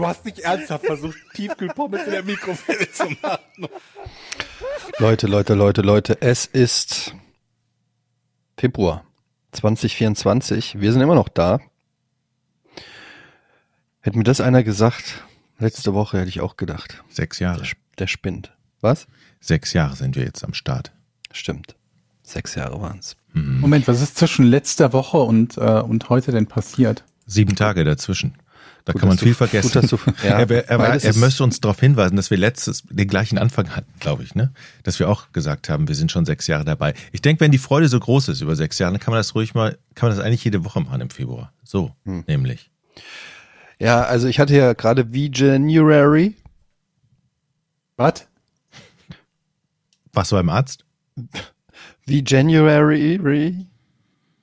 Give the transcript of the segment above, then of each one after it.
Du hast nicht ernsthaft versucht, Tiefkühlpommes in der Mikrowelle zu machen. Leute, Leute, Leute, Leute, es ist Februar 2024. Wir sind immer noch da. Hätte mir das einer gesagt, letzte Woche hätte ich auch gedacht. Sechs Jahre. Der, der spinnt. Was? Sechs Jahre sind wir jetzt am Start. Stimmt. Sechs Jahre waren's. Moment, was ist zwischen letzter Woche und, äh, und heute denn passiert? Sieben Tage dazwischen. Da Gut, kann man viel du- vergessen. gut, du- ja, er er, er, er möchte uns darauf hinweisen, dass wir letztes den gleichen Anfang hatten, glaube ich, ne? Dass wir auch gesagt haben, wir sind schon sechs Jahre dabei. Ich denke, wenn die Freude so groß ist über sechs Jahre, dann kann man das ruhig mal, kann man das eigentlich jede Woche machen im Februar. So, Hm. nämlich. Ja, also ich hatte ja gerade wie January. Was? Warst du beim Arzt? Wie January.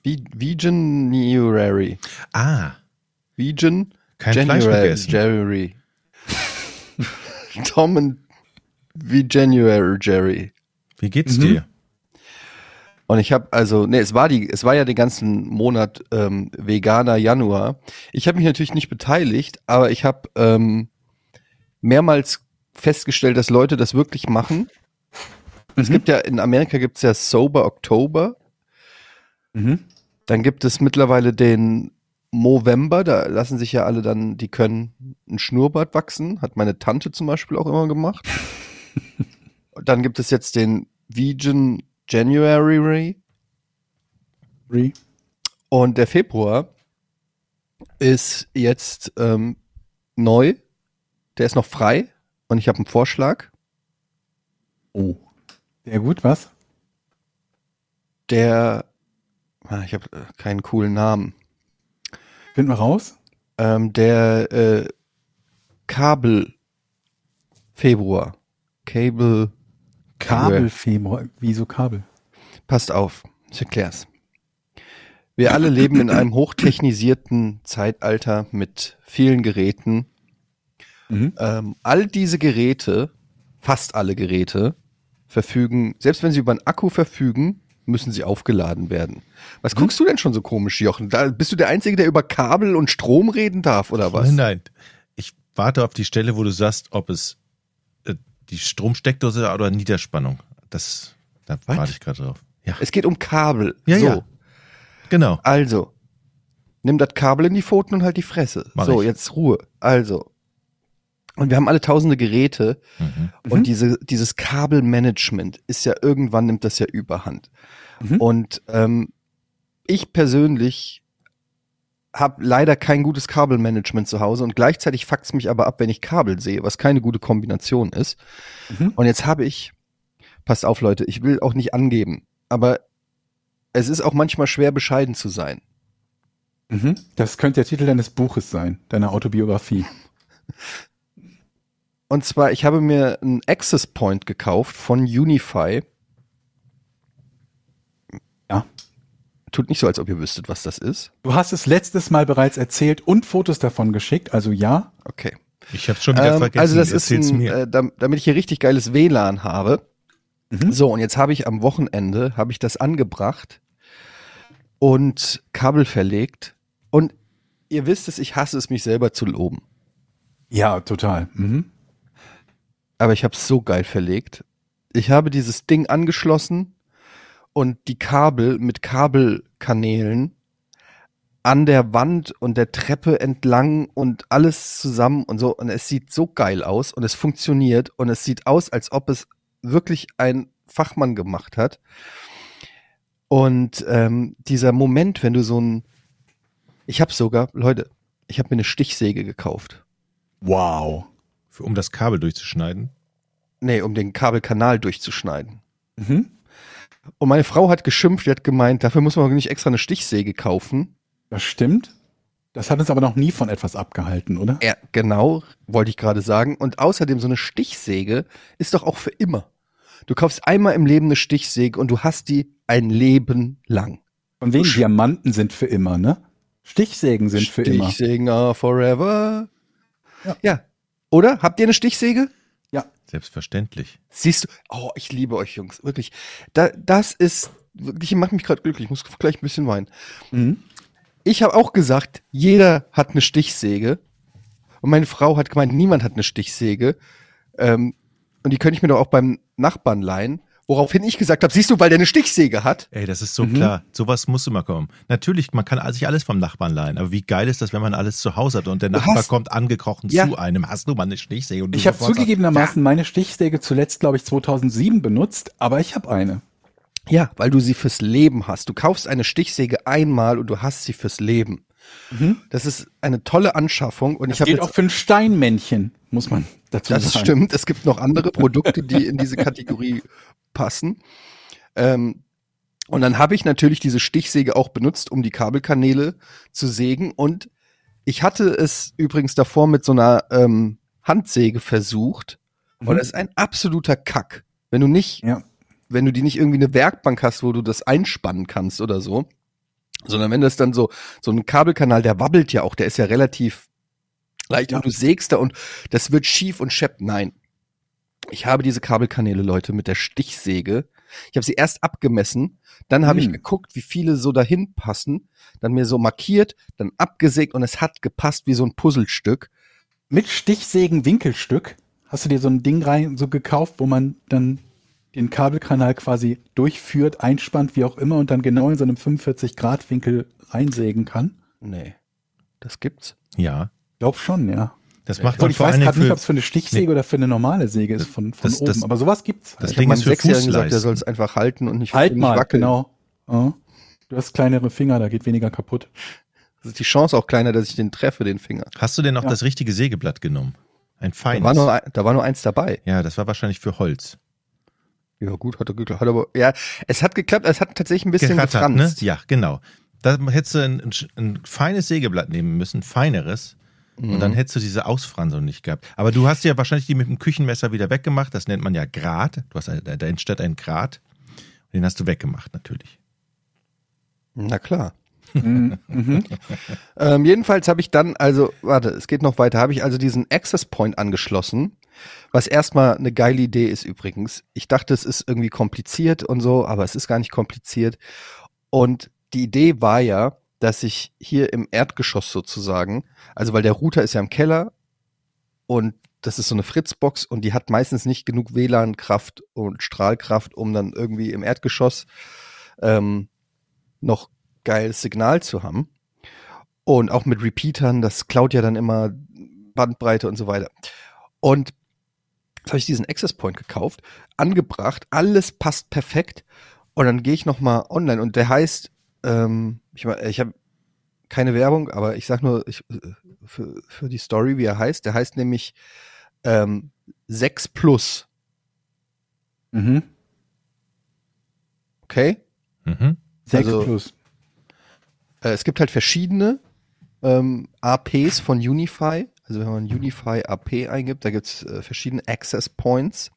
Wie, wie January. Ah, Vegan Kein Fleisch January. gegessen. January. Tom und wie January Jerry. wie geht's Mhm. dir? Und ich habe also, nee, es war die, es war ja den ganzen Monat ähm, veganer Januar. Ich habe mich natürlich nicht beteiligt, aber ich habe ähm, mehrmals festgestellt, dass Leute das wirklich machen. Es Mhm. gibt ja in Amerika gibt's ja Sober Oktober. Mhm. Dann gibt es mittlerweile den Movember, da lassen sich ja alle dann, die können ein Schnurrbart wachsen, hat meine Tante zum Beispiel auch immer gemacht. Dann gibt es jetzt den Vegan January Re. und der Februar ist jetzt ähm, neu, der ist noch frei und ich habe einen Vorschlag, Oh. Sehr gut, was? der, ah, ich habe keinen coolen Namen, Finden wir raus? ähm, der äh, Kabel Februar, Cable Kabel, Februar. Wieso Kabel? Passt auf, ich erklär's. Wir alle leben in einem hochtechnisierten Zeitalter mit vielen Geräten. Mhm. Ähm, all diese Geräte, fast alle Geräte, verfügen, selbst wenn sie über einen Akku verfügen, müssen sie aufgeladen werden. Was guckst du denn schon so komisch, Jochen? Da bist du der Einzige, der über Kabel und Strom reden darf, oder was? Nein, nein. Ich warte auf die Stelle, wo du sagst, ob es äh, die Stromsteckdose oder Niederspannung. Das, da Was? warte ich gerade drauf. Ja, Es geht um Kabel. Ja, so. ja. genau. Also, nimm das Kabel in die Pfoten und halt die Fresse. Mach so, ich. jetzt Ruhe. Also. Und wir haben alle tausende Geräte Mhm. und diese, dieses Kabelmanagement ist ja irgendwann nimmt das ja überhand. Mhm. Und ähm, ich persönlich habe leider kein gutes Kabelmanagement zu Hause und gleichzeitig fuckt's mich aber ab, wenn ich Kabel sehe, was keine gute Kombination ist. Mhm. Und jetzt habe ich, passt auf Leute, ich will auch nicht angeben, aber es ist auch manchmal schwer bescheiden zu sein. Mhm. Das könnte der Titel deines Buches sein, deiner Autobiografie. Und zwar, ich habe mir einen Access Point gekauft von Unify. Ja. Tut nicht so, als ob ihr wüsstet, was das ist. Du hast es letztes Mal bereits erzählt und Fotos davon geschickt, also ja. Okay. Ich habe schon wieder Ähm, vergessen. also das ist ein, mir. äh, dam- damit ich hier richtig geiles WLAN habe. Mhm. So, und jetzt habe ich am Wochenende, habe ich das angebracht und Kabel verlegt. Und ihr wisst es, ich hasse es, mich selber zu loben. Ja, total. Mhm. Aber ich habe es so geil verlegt. Ich habe dieses Ding angeschlossen und die Kabel mit Kabelkanälen an der Wand und der Treppe entlang und alles zusammen und so. Und es sieht so geil aus und es funktioniert und es sieht aus, als ob es wirklich ein Fachmann gemacht hat. Und ähm, dieser Moment, wenn du so ein, ich habe sogar, Leute, ich habe mir eine Stichsäge gekauft. Wow. Für, um das Kabel durchzuschneiden. Nee, um den Kabelkanal durchzuschneiden. Mhm. Und meine Frau hat geschimpft, die hat gemeint, dafür muss man nicht extra eine Stichsäge kaufen. Das stimmt. Das hat uns aber noch nie von etwas abgehalten, oder? Ja, genau, wollte ich gerade sagen. Und außerdem so eine Stichsäge ist doch auch für immer. Du kaufst einmal im Leben eine Stichsäge und du hast die ein Leben lang. Von wegen Diamanten sind für immer, ne? Stichsägen sind für immer. Stichsägen are forever. Ja. ja. Oder? Habt ihr eine Stichsäge? Ja. Selbstverständlich. Siehst du, oh, ich liebe euch Jungs, wirklich. Da, das ist, wirklich, macht mich gerade glücklich, ich muss gleich ein bisschen weinen. Mhm. Ich habe auch gesagt, jeder hat eine Stichsäge. Und meine Frau hat gemeint, niemand hat eine Stichsäge. Ähm, und die könnte ich mir doch auch beim Nachbarn leihen. Woraufhin ich gesagt habe, siehst du, weil der eine Stichsäge hat. Ey, das ist so klar. Sowas muss immer kommen. Natürlich, man kann sich alles vom Nachbarn leihen. Aber wie geil ist das, wenn man alles zu Hause hat und der Nachbar hast- kommt angekrochen Ja. zu einem. Hast du mal eine Stichsäge? Und du Ich habe zugegebenermaßen meine Stichsäge zuletzt, glaube ich, 2007 benutzt, aber ich habe eine. Ja, weil du sie fürs Leben hast. Du kaufst eine Stichsäge einmal und du hast sie fürs Leben. Das ist eine tolle Anschaffung und ich Das habe gilt auch für ein Steinmännchen, muss man dazu Das sagen. stimmt. Es gibt noch andere Produkte, die in diese Kategorie passen. Ähm, und dann habe ich natürlich diese Stichsäge auch benutzt, um die Kabelkanäle zu sägen. Und ich hatte es übrigens davor mit so einer ähm, Handsäge versucht. Und Mhm. es ist ein absoluter Kack. Wenn du nicht, Ja. wenn du die nicht irgendwie eine Werkbank hast, wo du das einspannen kannst oder so, sondern wenn das dann so, so ein Kabelkanal, der wabbelt ja auch, der ist ja relativ leicht Ja. und du sägst da und das wird schief und schepp. Nein. Ich habe diese Kabelkanäle, Leute, mit der Stichsäge. Ich habe sie erst abgemessen, dann habe ich Hm. geguckt, wie viele so dahin passen, dann mir so markiert, dann abgesägt und es hat gepasst wie so ein Puzzlestück. Mit Stichsägen-Winkelstück hast du dir so ein Ding rein so gekauft, wo man dann den Kabelkanal quasi durchführt, einspannt, wie auch immer, und dann genau in so einem 45-Grad-Winkel reinsägen kann? Nee, das gibt's. Ja, Glaub schon, ja. das macht man ich vor weiß gerade nicht, ob es für eine Stichsäge oder für eine normale Säge ist von, von Das- oben. das- aber sowas gibt's. das ich Ding habe ist für Sechsjährigen gesagt, der soll es einfach halten und nicht, Halt nicht mal, wackeln. genau. Ja. Du hast kleinere Finger, da geht weniger kaputt. Das ist die Chance auch kleiner, dass ich den treffe, den Finger. Hast du denn noch Ja. das richtige Sägeblatt genommen? Ein Da feines. war, nur, da war nur eins dabei. ja, das war wahrscheinlich für Holz. Ja, gut, hat er geklappt. Hat aber, ja, es hat geklappt, es hat tatsächlich ein bisschen Gerattert, ne? gefranst. Ja, genau. Da hättest du ein, ein, ein feines Sägeblatt nehmen müssen, feineres. Und Mhm. dann hättest du diese Ausfransung nicht gehabt. Aber du hast ja wahrscheinlich die mit dem Küchenmesser wieder weggemacht. Das nennt man ja Grat. Du hast, ein- da da entsteht ein Grat. Den hast du weggemacht, natürlich. Na klar. Mhm. Mhm. Ähm, jedenfalls habe ich dann, also, warte, es geht noch weiter, habe ich also diesen Access Point angeschlossen, was erstmal eine geile Idee ist übrigens. Ich dachte, es ist irgendwie kompliziert und so, aber es ist gar nicht kompliziert. Und die Idee war ja, dass ich hier im Erdgeschoss sozusagen, also weil der Router ist ja im Keller und das ist so eine Fritzbox und die hat meistens nicht genug WLAN-Kraft und Strahlkraft, um dann irgendwie im Erdgeschoss ähm, noch geiles Signal zu haben. Und auch mit Repeatern, das klaut ja dann immer Bandbreite und so weiter. Und jetzt habe ich diesen Access Point gekauft, angebracht, alles passt perfekt. Und dann gehe ich noch mal online und der heißt, ähm, ich, ich habe keine Werbung, aber ich sag nur ich, äh, für, für die Story, wie er heißt. Der heißt nämlich ähm, 6 Plus, Mhm. okay? Mhm. Sechs Also- plus. Äh, es gibt halt verschiedene ähm, APs von Unify. Also wenn man Unify AP eingibt, da gibt es äh, verschiedene Access Points.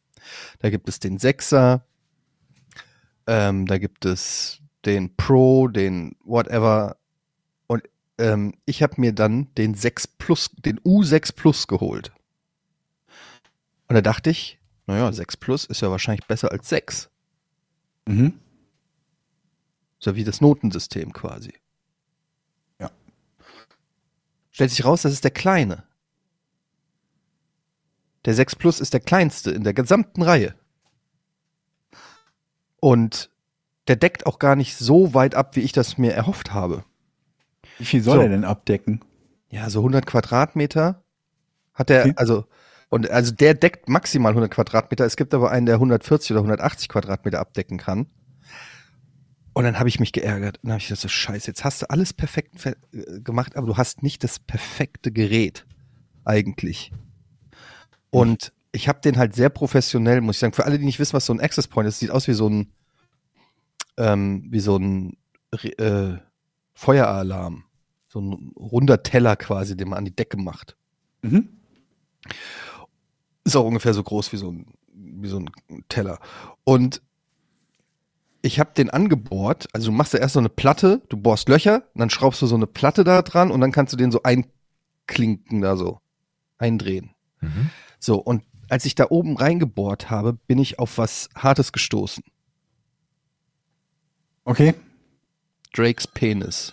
Da gibt es den 6er, ähm, da gibt es den Pro, den whatever. Und ähm, ich habe mir dann den 6 Plus, den U6 Plus geholt. Und da dachte ich, naja, 6 Plus ist ja wahrscheinlich besser als 6. Mhm. Ja wie das Notensystem quasi. Ja. Stellt sich raus, das ist der kleine. Der 6 Plus ist der kleinste in der gesamten Reihe. Und der deckt auch gar nicht so weit ab, wie ich das mir erhofft habe. Wie viel soll So. er denn abdecken? Ja, so 100 Quadratmeter hat der, Okay. also, und also der deckt maximal 100 Quadratmeter. Es gibt aber einen, der 140 oder 180 Quadratmeter abdecken kann. Und dann habe ich mich geärgert. Dann habe ich gedacht, so scheiße, jetzt hast du alles perfekt fe- äh, gemacht, aber du hast nicht das perfekte Gerät eigentlich. Und ich habe den halt sehr professionell, muss ich sagen. Für alle, die nicht wissen, was so ein Access Point ist, sieht aus wie so ein, ähm, wie so ein äh, Feueralarm. so ein runder Teller quasi, den man an die Decke macht. Mhm. Ist auch ungefähr so groß wie so ein, wie so ein Teller. Und ich habe den angebohrt, also du machst da erst so eine Platte, du bohrst Löcher, dann schraubst du so eine Platte da dran und dann kannst du den so einklinken da so, eindrehen. Mhm. So, und als ich da oben reingebohrt habe, bin ich auf was Hartes gestoßen. Okay. Drakes Penis.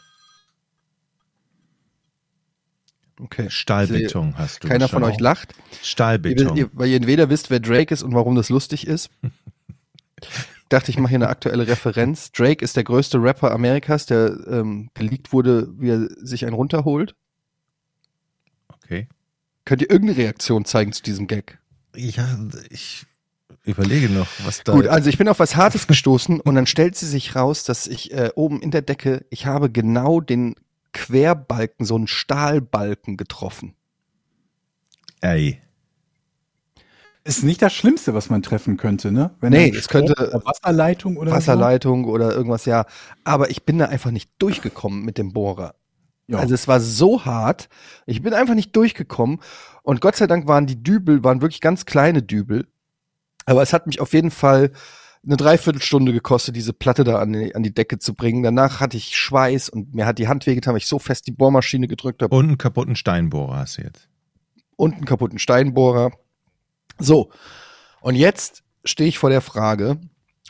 Okay. Stahlbeton hast du. Keiner von euch lacht. Stahlbeton. ihr, weil ihr entweder wisst, wer Drake ist und warum das lustig ist. Ich dachte, ich mache hier eine aktuelle Referenz. Drake ist der größte Rapper Amerikas, der ähm, geleakt wurde, wie er sich einen runterholt. okay. Könnt ihr irgendeine Reaktion zeigen zu diesem Gag? Ja, ich überlege noch, was da. Gut, also ich bin auf was Hartes gestoßen und dann stellt sie sich raus, dass ich äh, oben in der Decke, ich habe genau den Querbalken, so einen Stahlbalken getroffen. Ey. Ist nicht das Schlimmste, was man treffen könnte, ne? Wenn Nee, es könnte- oder Wasserleitung oder Wasserleitung oder irgendwas, ja. Aber ich bin da einfach nicht durchgekommen mit dem Bohrer. Ja. Also es war so hart. Ich bin einfach nicht durchgekommen. Und Gott sei Dank waren die Dübel, waren wirklich ganz kleine Dübel. Aber es hat mich auf jeden Fall eine Dreiviertelstunde gekostet, diese Platte da an die, an die Decke zu bringen. Danach hatte ich Schweiß und mir hat die Hand wehgetan, weil ich so fest die Bohrmaschine gedrückt habe. Und einen kaputten Steinbohrer hast du jetzt. und einen kaputten Steinbohrer. So, und jetzt stehe ich vor der Frage,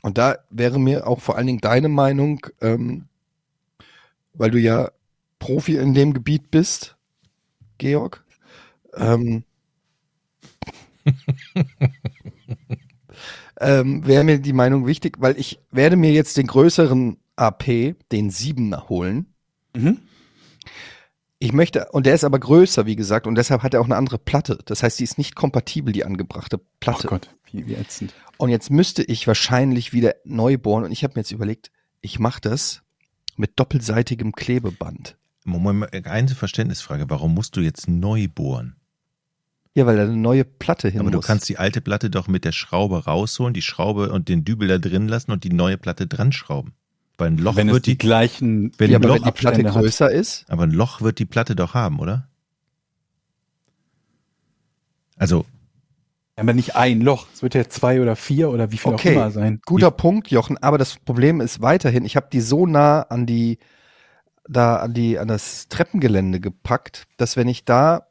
und da wäre mir auch vor allen Dingen deine Meinung, ähm, weil du ja Profi in dem Gebiet bist, Georg. Ähm, ähm, wäre mir die Meinung wichtig, weil ich werde mir jetzt den größeren AP, den 7er holen. mhm. Ich möchte, und der ist aber größer, wie gesagt, und deshalb hat er auch eine andere Platte. Das heißt, die ist nicht kompatibel, die angebrachte Ach Platte. Gott, wie, wie ätzend. und jetzt müsste ich wahrscheinlich wieder neu bohren. Und ich habe mir jetzt überlegt, ich mache das mit doppelseitigem Klebeband. Moment, mal, eine Verständnisfrage. Warum musst du jetzt neu bohren? Ja, weil da eine neue Platte hin Aber du muss. kannst die alte Platte doch mit der Schraube rausholen, die Schraube und den Dübel da drin lassen und die neue Platte dran schrauben. Weil ein Loch wenn es wird die, die, gleichen wenn ja, ein Loch wenn die Platte Abstände hat. größer ist, aber ein Loch wird die Platte doch haben, oder? Also, aber nicht ein Loch. Es wird ja zwei oder vier oder wie viel Okay. auch immer sein. guter Punkt, Jochen. Aber das Problem ist weiterhin, ich habe die so nah an die, da an die, an das Treppengelände gepackt, dass wenn ich da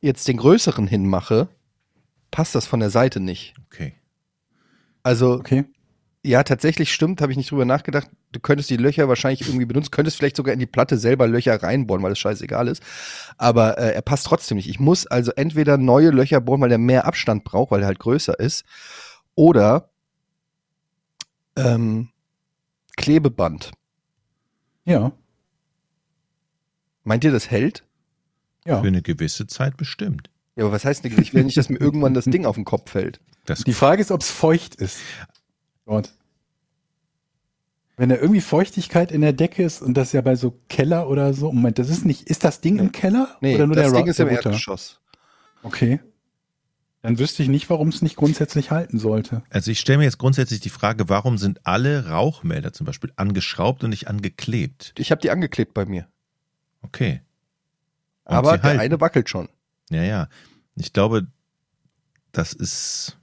jetzt den größeren hinmache, passt das von der Seite nicht. okay. Also Okay. Ja, tatsächlich stimmt, habe ich nicht drüber nachgedacht. Du könntest die Löcher wahrscheinlich irgendwie benutzen, könntest vielleicht sogar in die Platte selber Löcher reinbohren, weil das scheißegal ist. Aber äh, er passt trotzdem nicht. Ich muss also entweder neue Löcher bohren, weil er mehr Abstand braucht, weil er halt größer ist, oder ähm, Klebeband. Ja. Meint ihr, das hält? Ja. Für eine gewisse Zeit bestimmt. Ja, aber was heißt denn, ich will nicht, dass mir irgendwann das Ding auf den Kopf fällt. Das, Die Frage ist, ob es feucht ist. Dort. Wenn da irgendwie Feuchtigkeit in der Decke ist und das ja bei so Keller oder so, Moment, das ist nicht, ist das Ding Nee. im Keller? Nee, oder nur das der Ding Ro- ist im? Erdgeschoss. Okay. Dann wüsste ich nicht, warum es nicht grundsätzlich halten sollte. also ich stelle mir jetzt grundsätzlich die Frage, warum sind alle Rauchmelder zum Beispiel angeschraubt und nicht angeklebt? Ich habe die angeklebt bei mir. Okay. Und aber der halten. eine wackelt schon. Ja, ja. Ich glaube, das ist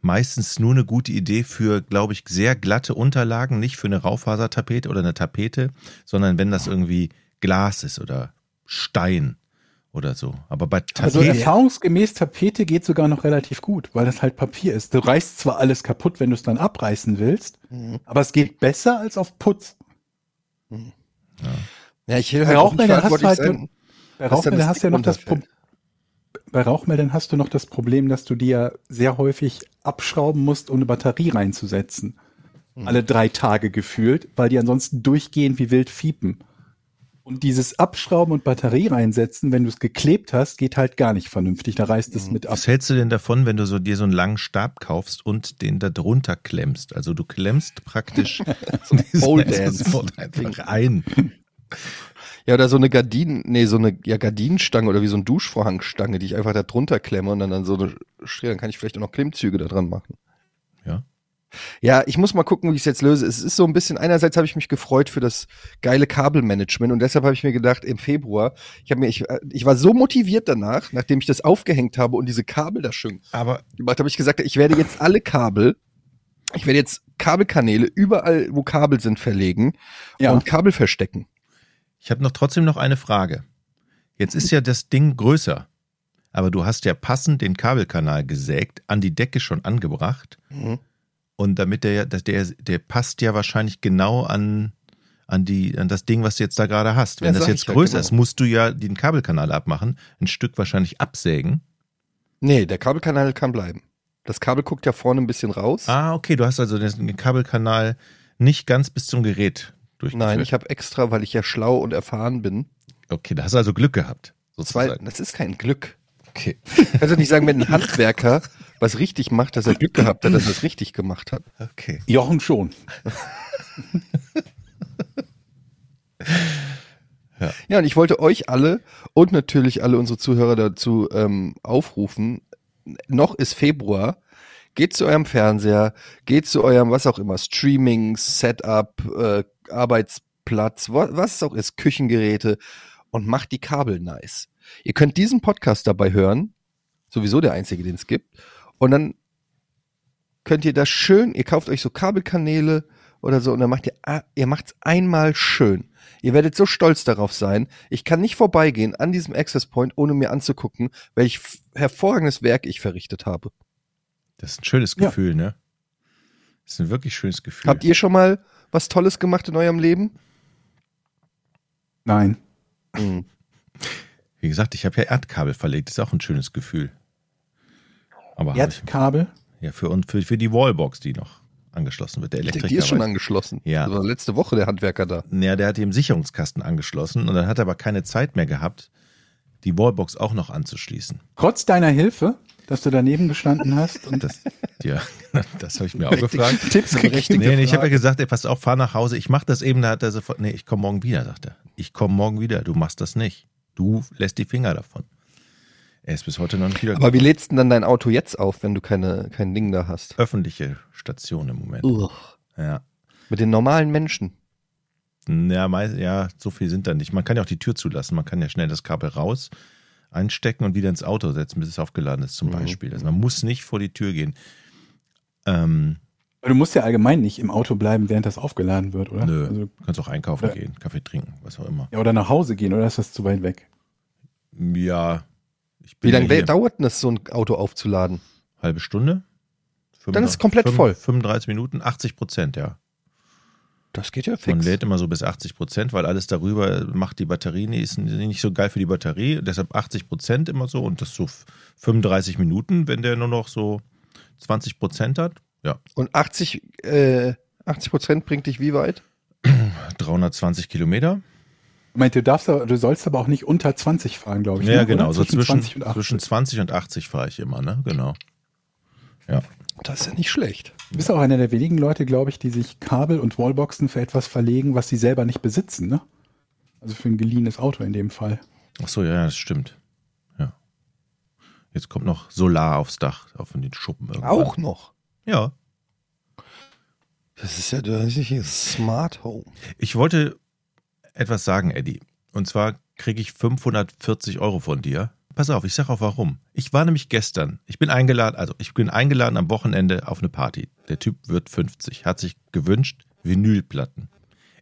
meistens nur eine gute Idee für, glaube ich, sehr glatte Unterlagen, nicht für eine Raufasertapete oder eine Tapete, sondern wenn das irgendwie Glas ist oder Stein oder so. Aber bei Also Tapete, erfahrungsgemäß Tapete geht sogar noch relativ gut, weil das halt Papier ist. Du reißt zwar alles kaputt, wenn du es dann abreißen willst, Mhm. aber es geht besser als auf Putz. Ja, ich will Bei halt auch nicht Rauchmeldern hast halt sein. Bei Rauchmeldern hast du ja noch das Problem. runterfällt. Bei Rauchmeldern hast du noch das Problem, dass du die ja sehr häufig abschrauben musst, um eine Batterie reinzusetzen. Hm. Alle drei Tage gefühlt, weil die ansonsten durchgehend wie wild fiepen. Und dieses Abschrauben und Batterie reinsetzen, wenn du es geklebt hast, geht halt gar nicht vernünftig. Da reißt Hm. es mit ab. was hältst du denn davon, wenn du so dir so einen langen Stab kaufst und den da drunter klemmst? Also du klemmst praktisch so Pole Dance. einfach ein. Ja, oder so eine Gardinen, nee, so eine ja, Gardinenstange oder wie so eine Duschvorhangstange, die ich einfach da drunter klemme und dann, dann so eine, dann kann ich vielleicht auch noch Klimmzüge da dran machen. Ja. Ja, ich muss mal gucken, wie ich es jetzt löse. Es ist so ein bisschen, einerseits habe ich mich gefreut für das geile Kabelmanagement und deshalb habe ich mir gedacht, im Februar, ich habe mir, ich, ich war so motiviert danach, nachdem ich das aufgehängt habe und diese Kabel da schön Aber gemacht habe, ich gesagt, ich werde jetzt alle Kabel, ich werde jetzt Kabelkanäle überall, wo Kabel sind, verlegen Ja. und Kabel verstecken. Ich habe noch trotzdem noch eine Frage. Jetzt ist ja das Ding größer, aber du hast ja passend den Kabelkanal gesägt, an die Decke schon angebracht Mhm. und damit der, ja- der, der passt ja wahrscheinlich genau an an die an das Ding, was du jetzt da gerade hast. Wenn Ja, das jetzt ja, größer genau. ist, musst du ja den Kabelkanal abmachen, ein Stück wahrscheinlich absägen. Nee, der Kabelkanal kann bleiben. Das Kabel guckt ja vorne ein bisschen raus. Ah, okay, du hast also den Kabelkanal nicht ganz bis zum Gerät durchgeführt. Nein, ich habe extra, weil ich ja schlau und erfahren bin, Okay, da hast du also Glück gehabt. zwei, Sozusagen. das ist kein Glück. Okay. Kannst du nicht sagen, wenn ein Handwerker was richtig macht, dass er Glück gehabt hat, dass er es richtig gemacht hat. Okay. Jochen schon. Ja, und ich wollte euch alle und natürlich alle unsere Zuhörer dazu ähm, aufrufen, noch ist Februar, geht zu eurem Fernseher, geht zu eurem, was auch immer, Streaming, Setup, äh, Arbeitsplatz, wa- was es auch ist, Küchengeräte und macht die Kabel nice. Ihr könnt diesen Podcast dabei hören, sowieso der einzige, den es gibt, und dann könnt ihr das schön, ihr kauft euch so Kabelkanäle oder so und dann macht ihr, ah, ihr macht's einmal schön. Ihr werdet so stolz darauf sein. Ich kann nicht vorbeigehen an diesem Access Point, ohne mir anzugucken, welch hervorragendes Werk ich verrichtet habe. Das ist ein schönes Ja. Gefühl, ne? Das ist ein wirklich schönes Gefühl. Habt ihr schon mal was Tolles gemacht in eurem Leben? Nein. Hm. Wie gesagt, ich habe ja Erdkabel verlegt. Das ist auch ein schönes Gefühl. Aber hab ich, Erdkabel. ja, für, und für, für die Wallbox, die noch angeschlossen wird. Der Elektriker. die ist schon angeschlossen. Ja. Das war letzte Woche der Handwerker da. Ja, der hat den Sicherungskasten angeschlossen und dann hat er aber keine Zeit mehr gehabt, die Wallbox auch noch anzuschließen. Trotz deiner Hilfe, dass du daneben gestanden hast und Das, ja, das habe ich mir auch gefragt. Tipps Berechtigte Nee, nee, ich habe ja gesagt, ey, pass auf, fahr nach Hause. Ich mach das eben, da hat er sofort, nee, ich komme morgen wieder, sagt er. Ich komme morgen wieder, du machst das nicht. Du lässt die Finger davon. Er ist bis heute noch nicht wieder Aber wie lädst du denn dann dein Auto jetzt auf, wenn du keine, kein Ding da hast? öffentliche Station im Moment. Ugh. Ja. Mit den normalen Menschen. Ja, meist, ja, so viel sind da nicht. Man kann ja auch die Tür zulassen. Man kann ja schnell das Kabel raus, einstecken und wieder ins Auto setzen, bis es aufgeladen ist, zum Mhm. Beispiel. Also man muss nicht vor die Tür gehen. Ähm, du musst ja allgemein nicht im Auto bleiben, während das aufgeladen wird, oder? nö, Also, du kannst auch einkaufen Ja. gehen, Kaffee trinken, was auch immer. ja, oder nach Hause gehen, oder ist das zu weit weg? Ja, ich bin Wie lange ja hier. dauert denn das, so ein Auto aufzuladen? Halbe Stunde? Dann ist es komplett voll. 35 Minuten, 80 Prozent, ja. Das geht ja Man fix. lädt immer so bis 80 Prozent, weil alles darüber macht die Batterie, ist nicht so geil für die Batterie. Deshalb 80 Prozent immer so und das so 35 Minuten, wenn der nur noch so 20 Prozent hat. Ja, Und 80, äh, 80 Prozent bringt dich wie weit? 320 Kilometer. Ich meine, du darfst, du sollst aber auch nicht unter 20 fahren, glaube ich. Ja, ne? genau. Oder? So zwischen, 20 und 80. zwischen 20 und 80 fahre ich immer, ne? Genau. Ja. Das ist ja nicht schlecht. Du bist auch einer der wenigen Leute, glaube ich, die sich Kabel und Wallboxen für etwas verlegen, was sie selber nicht besitzen, ne? Also für ein geliehenes Auto in dem Fall. Ach so, ja, das stimmt. Ja. Jetzt kommt noch Solar aufs Dach, auf den Schuppen irgendwann. Auch noch. Ja. Das ist ja das ist Smart Home. Ich wollte etwas sagen, Eddie. Und zwar kriege ich 540 Euro von dir. Pass auf, ich sage auch warum. Ich war nämlich gestern, ich bin eingeladen, also ich bin eingeladen am Wochenende auf eine Party. Der Typ wird 50, hat sich gewünscht Vinylplatten.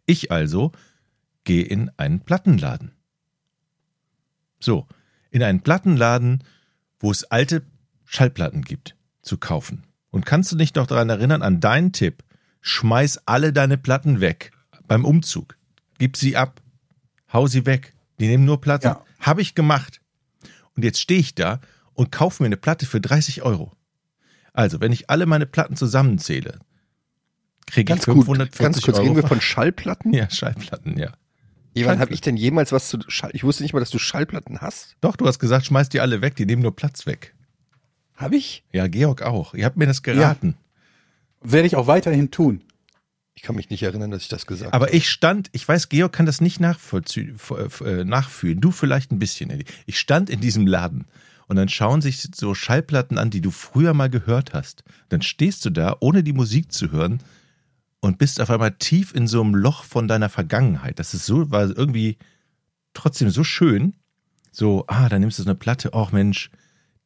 Ich also gehe in einen Plattenladen. So, in einen Plattenladen, wo es alte Schallplatten gibt, zu kaufen. Und kannst du dich noch daran erinnern, an deinen Tipp, schmeiß alle deine Platten weg beim Umzug. Gib sie ab. Hau sie weg. Die nehmen nur Platz. Ja. Habe ich gemacht. Und jetzt stehe ich da und kaufe mir eine Platte für 30 Euro. Also, wenn ich alle meine Platten zusammenzähle, kriege ich Ganz gut. 540 Ganz kurz, Euro. reden wir von Schallplatten? ja, Schallplatten, ja. Schallplatten. habe ich denn jemals was zu Schall... Ich wusste nicht mal, dass du Schallplatten hast. Doch, du hast gesagt, schmeiß die alle weg, die nehmen nur Platz weg. Habe ich? Ja, Georg auch. Ihr habt mir das geraten. Werde ich auch weiterhin tun. Ich kann mich nicht erinnern, dass ich das gesagt Aber habe. ich stand, ich weiß, Georg kann das nicht nachvollziehen, äh, nachfühlen. Du vielleicht ein bisschen, Eddie. Ich stand in diesem Laden und dann schauen sich so Schallplatten an, die du früher mal gehört hast. Dann stehst du da, ohne die Musik zu hören und bist auf einmal tief in so einem Loch von deiner Vergangenheit. Das ist so, war irgendwie trotzdem so schön. So, ah, dann nimmst du so eine Platte, ach Mensch,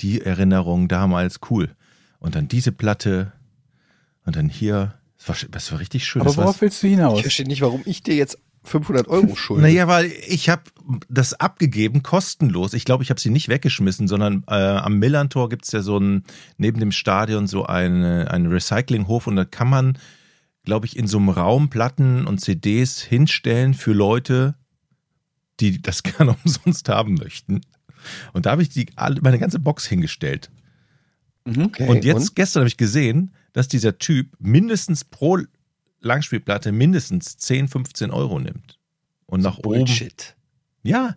die Erinnerung damals, cool. Und dann diese Platte und dann hier, das war, das war richtig schön. Aber worauf willst du hinaus? Ich verstehe nicht, warum ich dir jetzt 500 Euro schulde. Naja, weil ich habe das abgegeben, kostenlos. Ich glaube, ich habe sie nicht weggeschmissen, sondern äh, am Millantor gibt's ja so ein, neben dem Stadion so eine, einen Recyclinghof und da kann man, glaube ich, in so einem Raum Platten und CDs hinstellen für Leute, die das gerne umsonst haben möchten. Und da habe ich die, meine ganze Box hingestellt. Okay, und jetzt, gestern habe ich gesehen, dass dieser Typ mindestens pro Langspielplatte mindestens 10, 15 Euro nimmt. Und nach oben. Bullshit. Ja,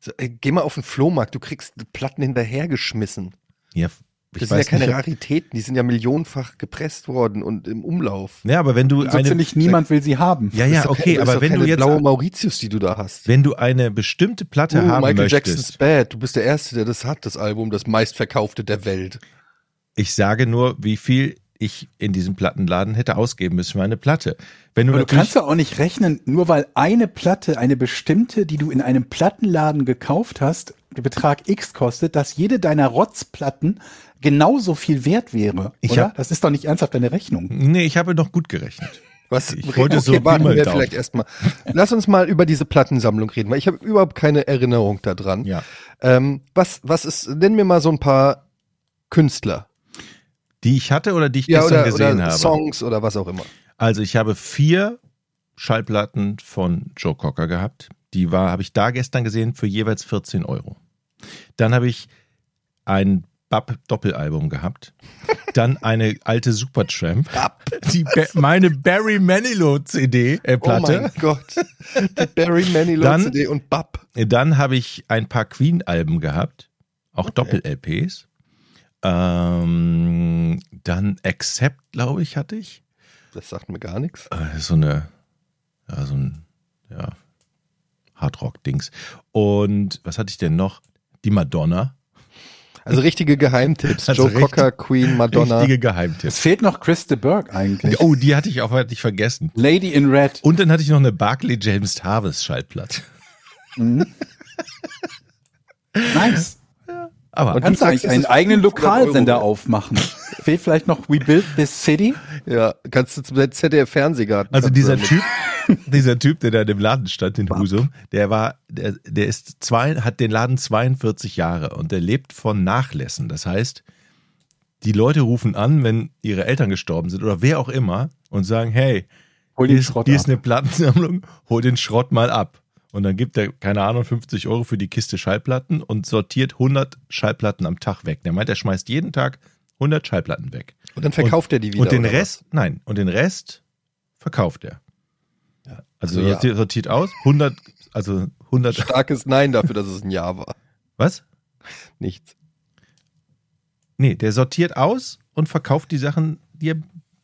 So, ey, geh mal auf den Flohmarkt, du kriegst Platten hinterhergeschmissen. ja. Das sind ja keine nicht. Raritäten, die sind ja millionenfach gepresst worden und im Umlauf. Ja, aber wenn du So eine, ziemlich niemand will sie haben. ja, ja, okay, keine- aber wenn du jetzt, blaue Mauritius, die du da hast. wenn du eine bestimmte Platte Oh, haben Michael möchtest, Jackson's Bad, du bist der Erste, der das hat, das Album, das meistverkaufte der Welt. ich sage nur, wie viel ich in diesem Plattenladen hätte ausgeben müssen für eine Platte. Wenn du Aber du kannst ja auch nicht rechnen, nur weil eine Platte, eine bestimmte, die du in einem Plattenladen gekauft hast, Betrag X kostet, dass jede deiner Rotzplatten genauso viel wert wäre. Ich oder? hab- das ist doch nicht ernsthaft deine Rechnung. nee, ich habe noch gut gerechnet. Was? Ich wollte so okay, warten Pi mal wir Daumen. vielleicht erstmal. Lass uns mal über diese Plattensammlung reden, weil ich habe überhaupt keine Erinnerung daran. Ja. Ähm, was, was ist, nenn mir mal so ein paar Künstler. Die ich hatte oder die ich Ja, gestern oder, gesehen oder habe. Songs oder was auch immer. Also ich habe vier Schallplatten von Joe Cocker gehabt. Die war, habe ich da gestern gesehen für jeweils 14 Euro. Dann habe ich ein Bab Doppelalbum gehabt. Dann eine alte Supertramp. Die Ba- meine Barry Manilow CD äh, Oh mein Gott. Die Barry Manilow Dann- CD und Bab. Dann habe ich ein paar Queen Alben gehabt, auch Doppel LPs. Ähm, dann Accept, glaube ich, hatte ich. Das sagt mir gar nichts. Äh, so eine, ja, so ein, ja, Hardrock-Dings. Und was hatte ich denn noch? Die Madonna. Also richtige Geheimtipps. Also Joe richtig- Cocker, Queen, Madonna. Richtige Es Geheimtipps. fehlt noch Chris de Burgh eigentlich. Oh, die hatte ich auch nicht vergessen. Lady in Red. Und dann hatte ich noch eine Barclay James Harvest Schallplatte. Nice. Aber Und Kannst du eigentlich einen eigenen 500 Lokalsender Euro. aufmachen? Fehlt vielleicht noch We Build This City? Ja, kannst du zum ZDF-Fernsehgarten. Also dieser Typ, dieser Typ, der da in dem Laden stand in Husum, der war, der, der ist zwei, hat den Laden 42 Jahre und der lebt von Nachlässen. Das heißt, die Leute rufen an, wenn ihre Eltern gestorben sind oder wer auch immer und sagen, hey, Hol hier, den ist, hier ist eine Plattensammlung, hol den Schrott mal ab. Und dann gibt er, keine Ahnung, 50 Euro für die Kiste Schallplatten und sortiert 100 Schallplatten am Tag weg. Der meint, er schmeißt jeden Tag 100 Schallplatten weg. Und dann verkauft er die wieder. Und den Rest, nein, und den Rest verkauft er. Also Also ja. sortiert, aus, 100, also 100, was? Starkes Nein dafür, dass es ein Ja war. was? Nichts. Nee, der sortiert aus und verkauft die Sachen, die er,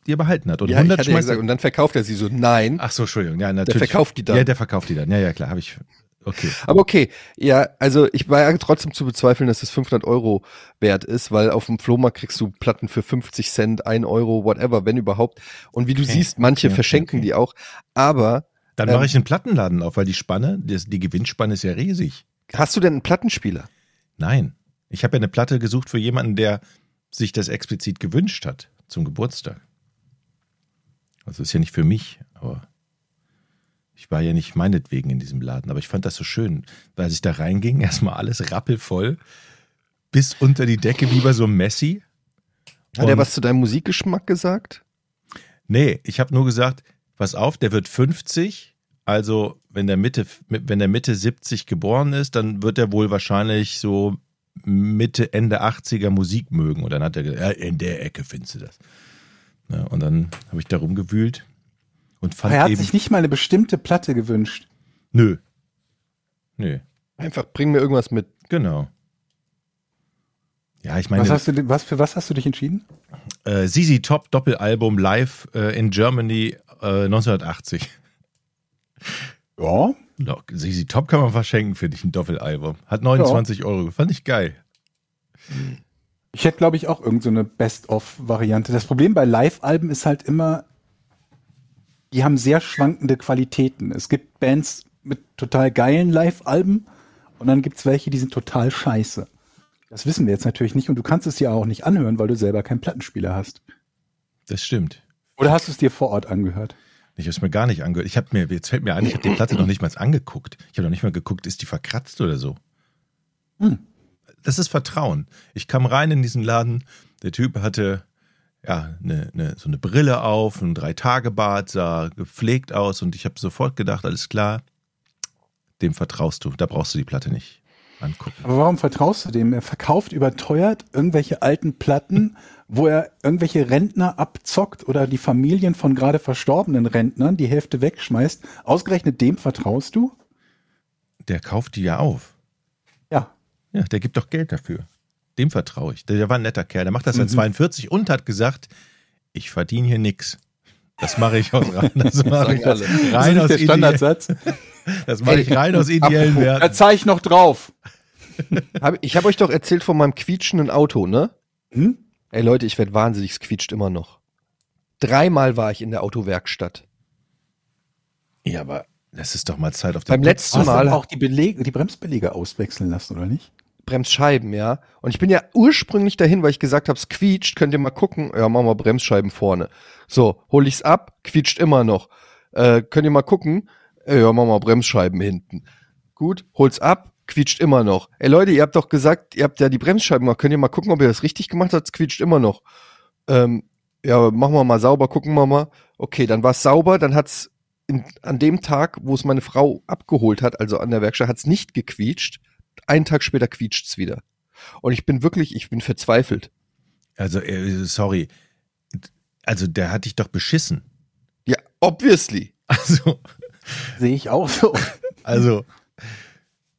die er behalten hat. Und ja, ich 100 hatte ja schmeißt gesagt, er. und dann verkauft er sie so. Nein. Ach so, Entschuldigung, ja, natürlich. verkauft die dann. Ja, der verkauft die dann. Ja, ja, klar, habe ich. Okay. Aber okay, ja, also ich war ja trotzdem zu bezweifeln, dass es 500 Euro wert ist, weil auf dem Flohmarkt kriegst du Platten für 50 Cent, 1 Euro, whatever, wenn überhaupt. Und wie du Okay, siehst, manche okay, verschenken okay. die auch. Aber Dann Ähm, mache ich einen Plattenladen auf, weil die Spanne, das, die Gewinnspanne ist ja riesig. hast du denn einen Plattenspieler? Nein. Ich habe ja eine Platte gesucht für jemanden, der sich das explizit gewünscht hat zum Geburtstag. Also ist ja nicht für mich, aber ich war ja nicht meinetwegen in diesem Laden. Aber ich fand das so schön, weil als ich da reinging, erstmal alles rappelvoll, bis unter die Decke wie bei so einem Messi. Hat er Und- was zu deinem Musikgeschmack gesagt? Nee, ich habe nur gesagt, pass auf, der wird 50. Also, wenn der Mitte, wenn der Mitte 70 geboren ist, dann wird er wohl wahrscheinlich so Mitte, Ende 80er Musik mögen. Und dann hat er gesagt, ja, in der Ecke findest du das. Ja, und dann habe ich da rumgewühlt und fand Er hat eben, sich nicht mal eine bestimmte Platte gewünscht. nö. Nö, Einfach bring mir irgendwas mit. genau. Ja, ich meine, Was hast du, was, für was hast du dich entschieden? äh, ZZ Top Doppelalbum live äh, in Germany äh, 1980. Ja. ZZ Top kann man verschenken, finde ich, ein Doppelalbum. Hat 29 Euro. Fand ich geil. Ich hätte, glaube ich, auch irgendeine so Best-of-Variante. Das Problem bei Live-Alben ist halt immer, die haben sehr schwankende Qualitäten. Es gibt Bands mit total geilen Live-Alben und dann gibt's welche, die sind total scheiße. Das wissen wir jetzt natürlich nicht und du kannst es ja auch nicht anhören, weil du selber keinen Plattenspieler hast. Das stimmt. Oder hast du es dir vor Ort angehört? Ich habe es mir gar nicht angehört. Ich habe mir, jetzt fällt mir ein, ich habe die Platte noch nicht mal angeguckt. Ich habe noch nicht mal geguckt, ist die verkratzt oder so. Hm. Das ist Vertrauen. Ich kam rein in diesen Laden, der Typ hatte ja eine, eine, so eine Brille auf, ein Drei-Tage-Bart, sah gepflegt aus und ich habe sofort gedacht, alles klar, dem vertraust du, da brauchst du die Platte nicht angucken. Aber warum vertraust du dem? Er verkauft überteuert irgendwelche alten Platten, wo er irgendwelche Rentner abzockt oder die Familien von gerade verstorbenen Rentnern die Hälfte wegschmeißt. Ausgerechnet dem vertraust du? Der kauft die ja auf. Ja. Der gibt doch Geld dafür. Dem vertraue ich. Der, der war ein netter Kerl. Der macht das seit Mhm. 42 und hat gesagt, ich verdiene hier nix. Das mache ich aus rein, das mache ich alle. rein das aus der Standardsatz. das mache ich rein aus ideellen Da Werten. zahle ich noch drauf. Ich habe euch doch erzählt von meinem quietschenden Auto, ne? Hm? Ey Leute, ich werd wahnsinnig, es quietscht immer noch. Dreimal war ich in der Autowerkstatt. Ja, aber das ist doch mal Zeit auf den Beim letzten Hast du Mal auch die, Belege, die Bremsbeläge auswechseln lassen, oder nicht? Bremsscheiben, ja. Und ich bin ja ursprünglich dahin, weil ich gesagt habe, es quietscht, könnt ihr mal gucken. Ja, machen wir Bremsscheiben vorne. So, hol ich's ab, quietscht immer noch. Äh, könnt ihr mal gucken? Äh, Ja, machen wir Bremsscheiben hinten. Gut, hol's ab, quietscht immer noch. Ey Leute, ihr habt doch gesagt, ihr habt ja die Bremsscheiben gemacht. Könnt ihr mal gucken, ob ihr das richtig gemacht habt? Es quietscht immer noch. Ähm, ja, machen wir mal sauber, gucken wir mal. Okay, dann war's sauber, dann hat's in, an dem Tag, wo es meine Frau abgeholt hat, also an der Werkstatt, hat's nicht gequietscht. Einen Tag später quietscht's wieder. Und ich bin wirklich, ich bin verzweifelt. Also, äh, sorry. Also, der hat dich doch beschissen. Ja, obviously. Also, Sehe ich auch so. also,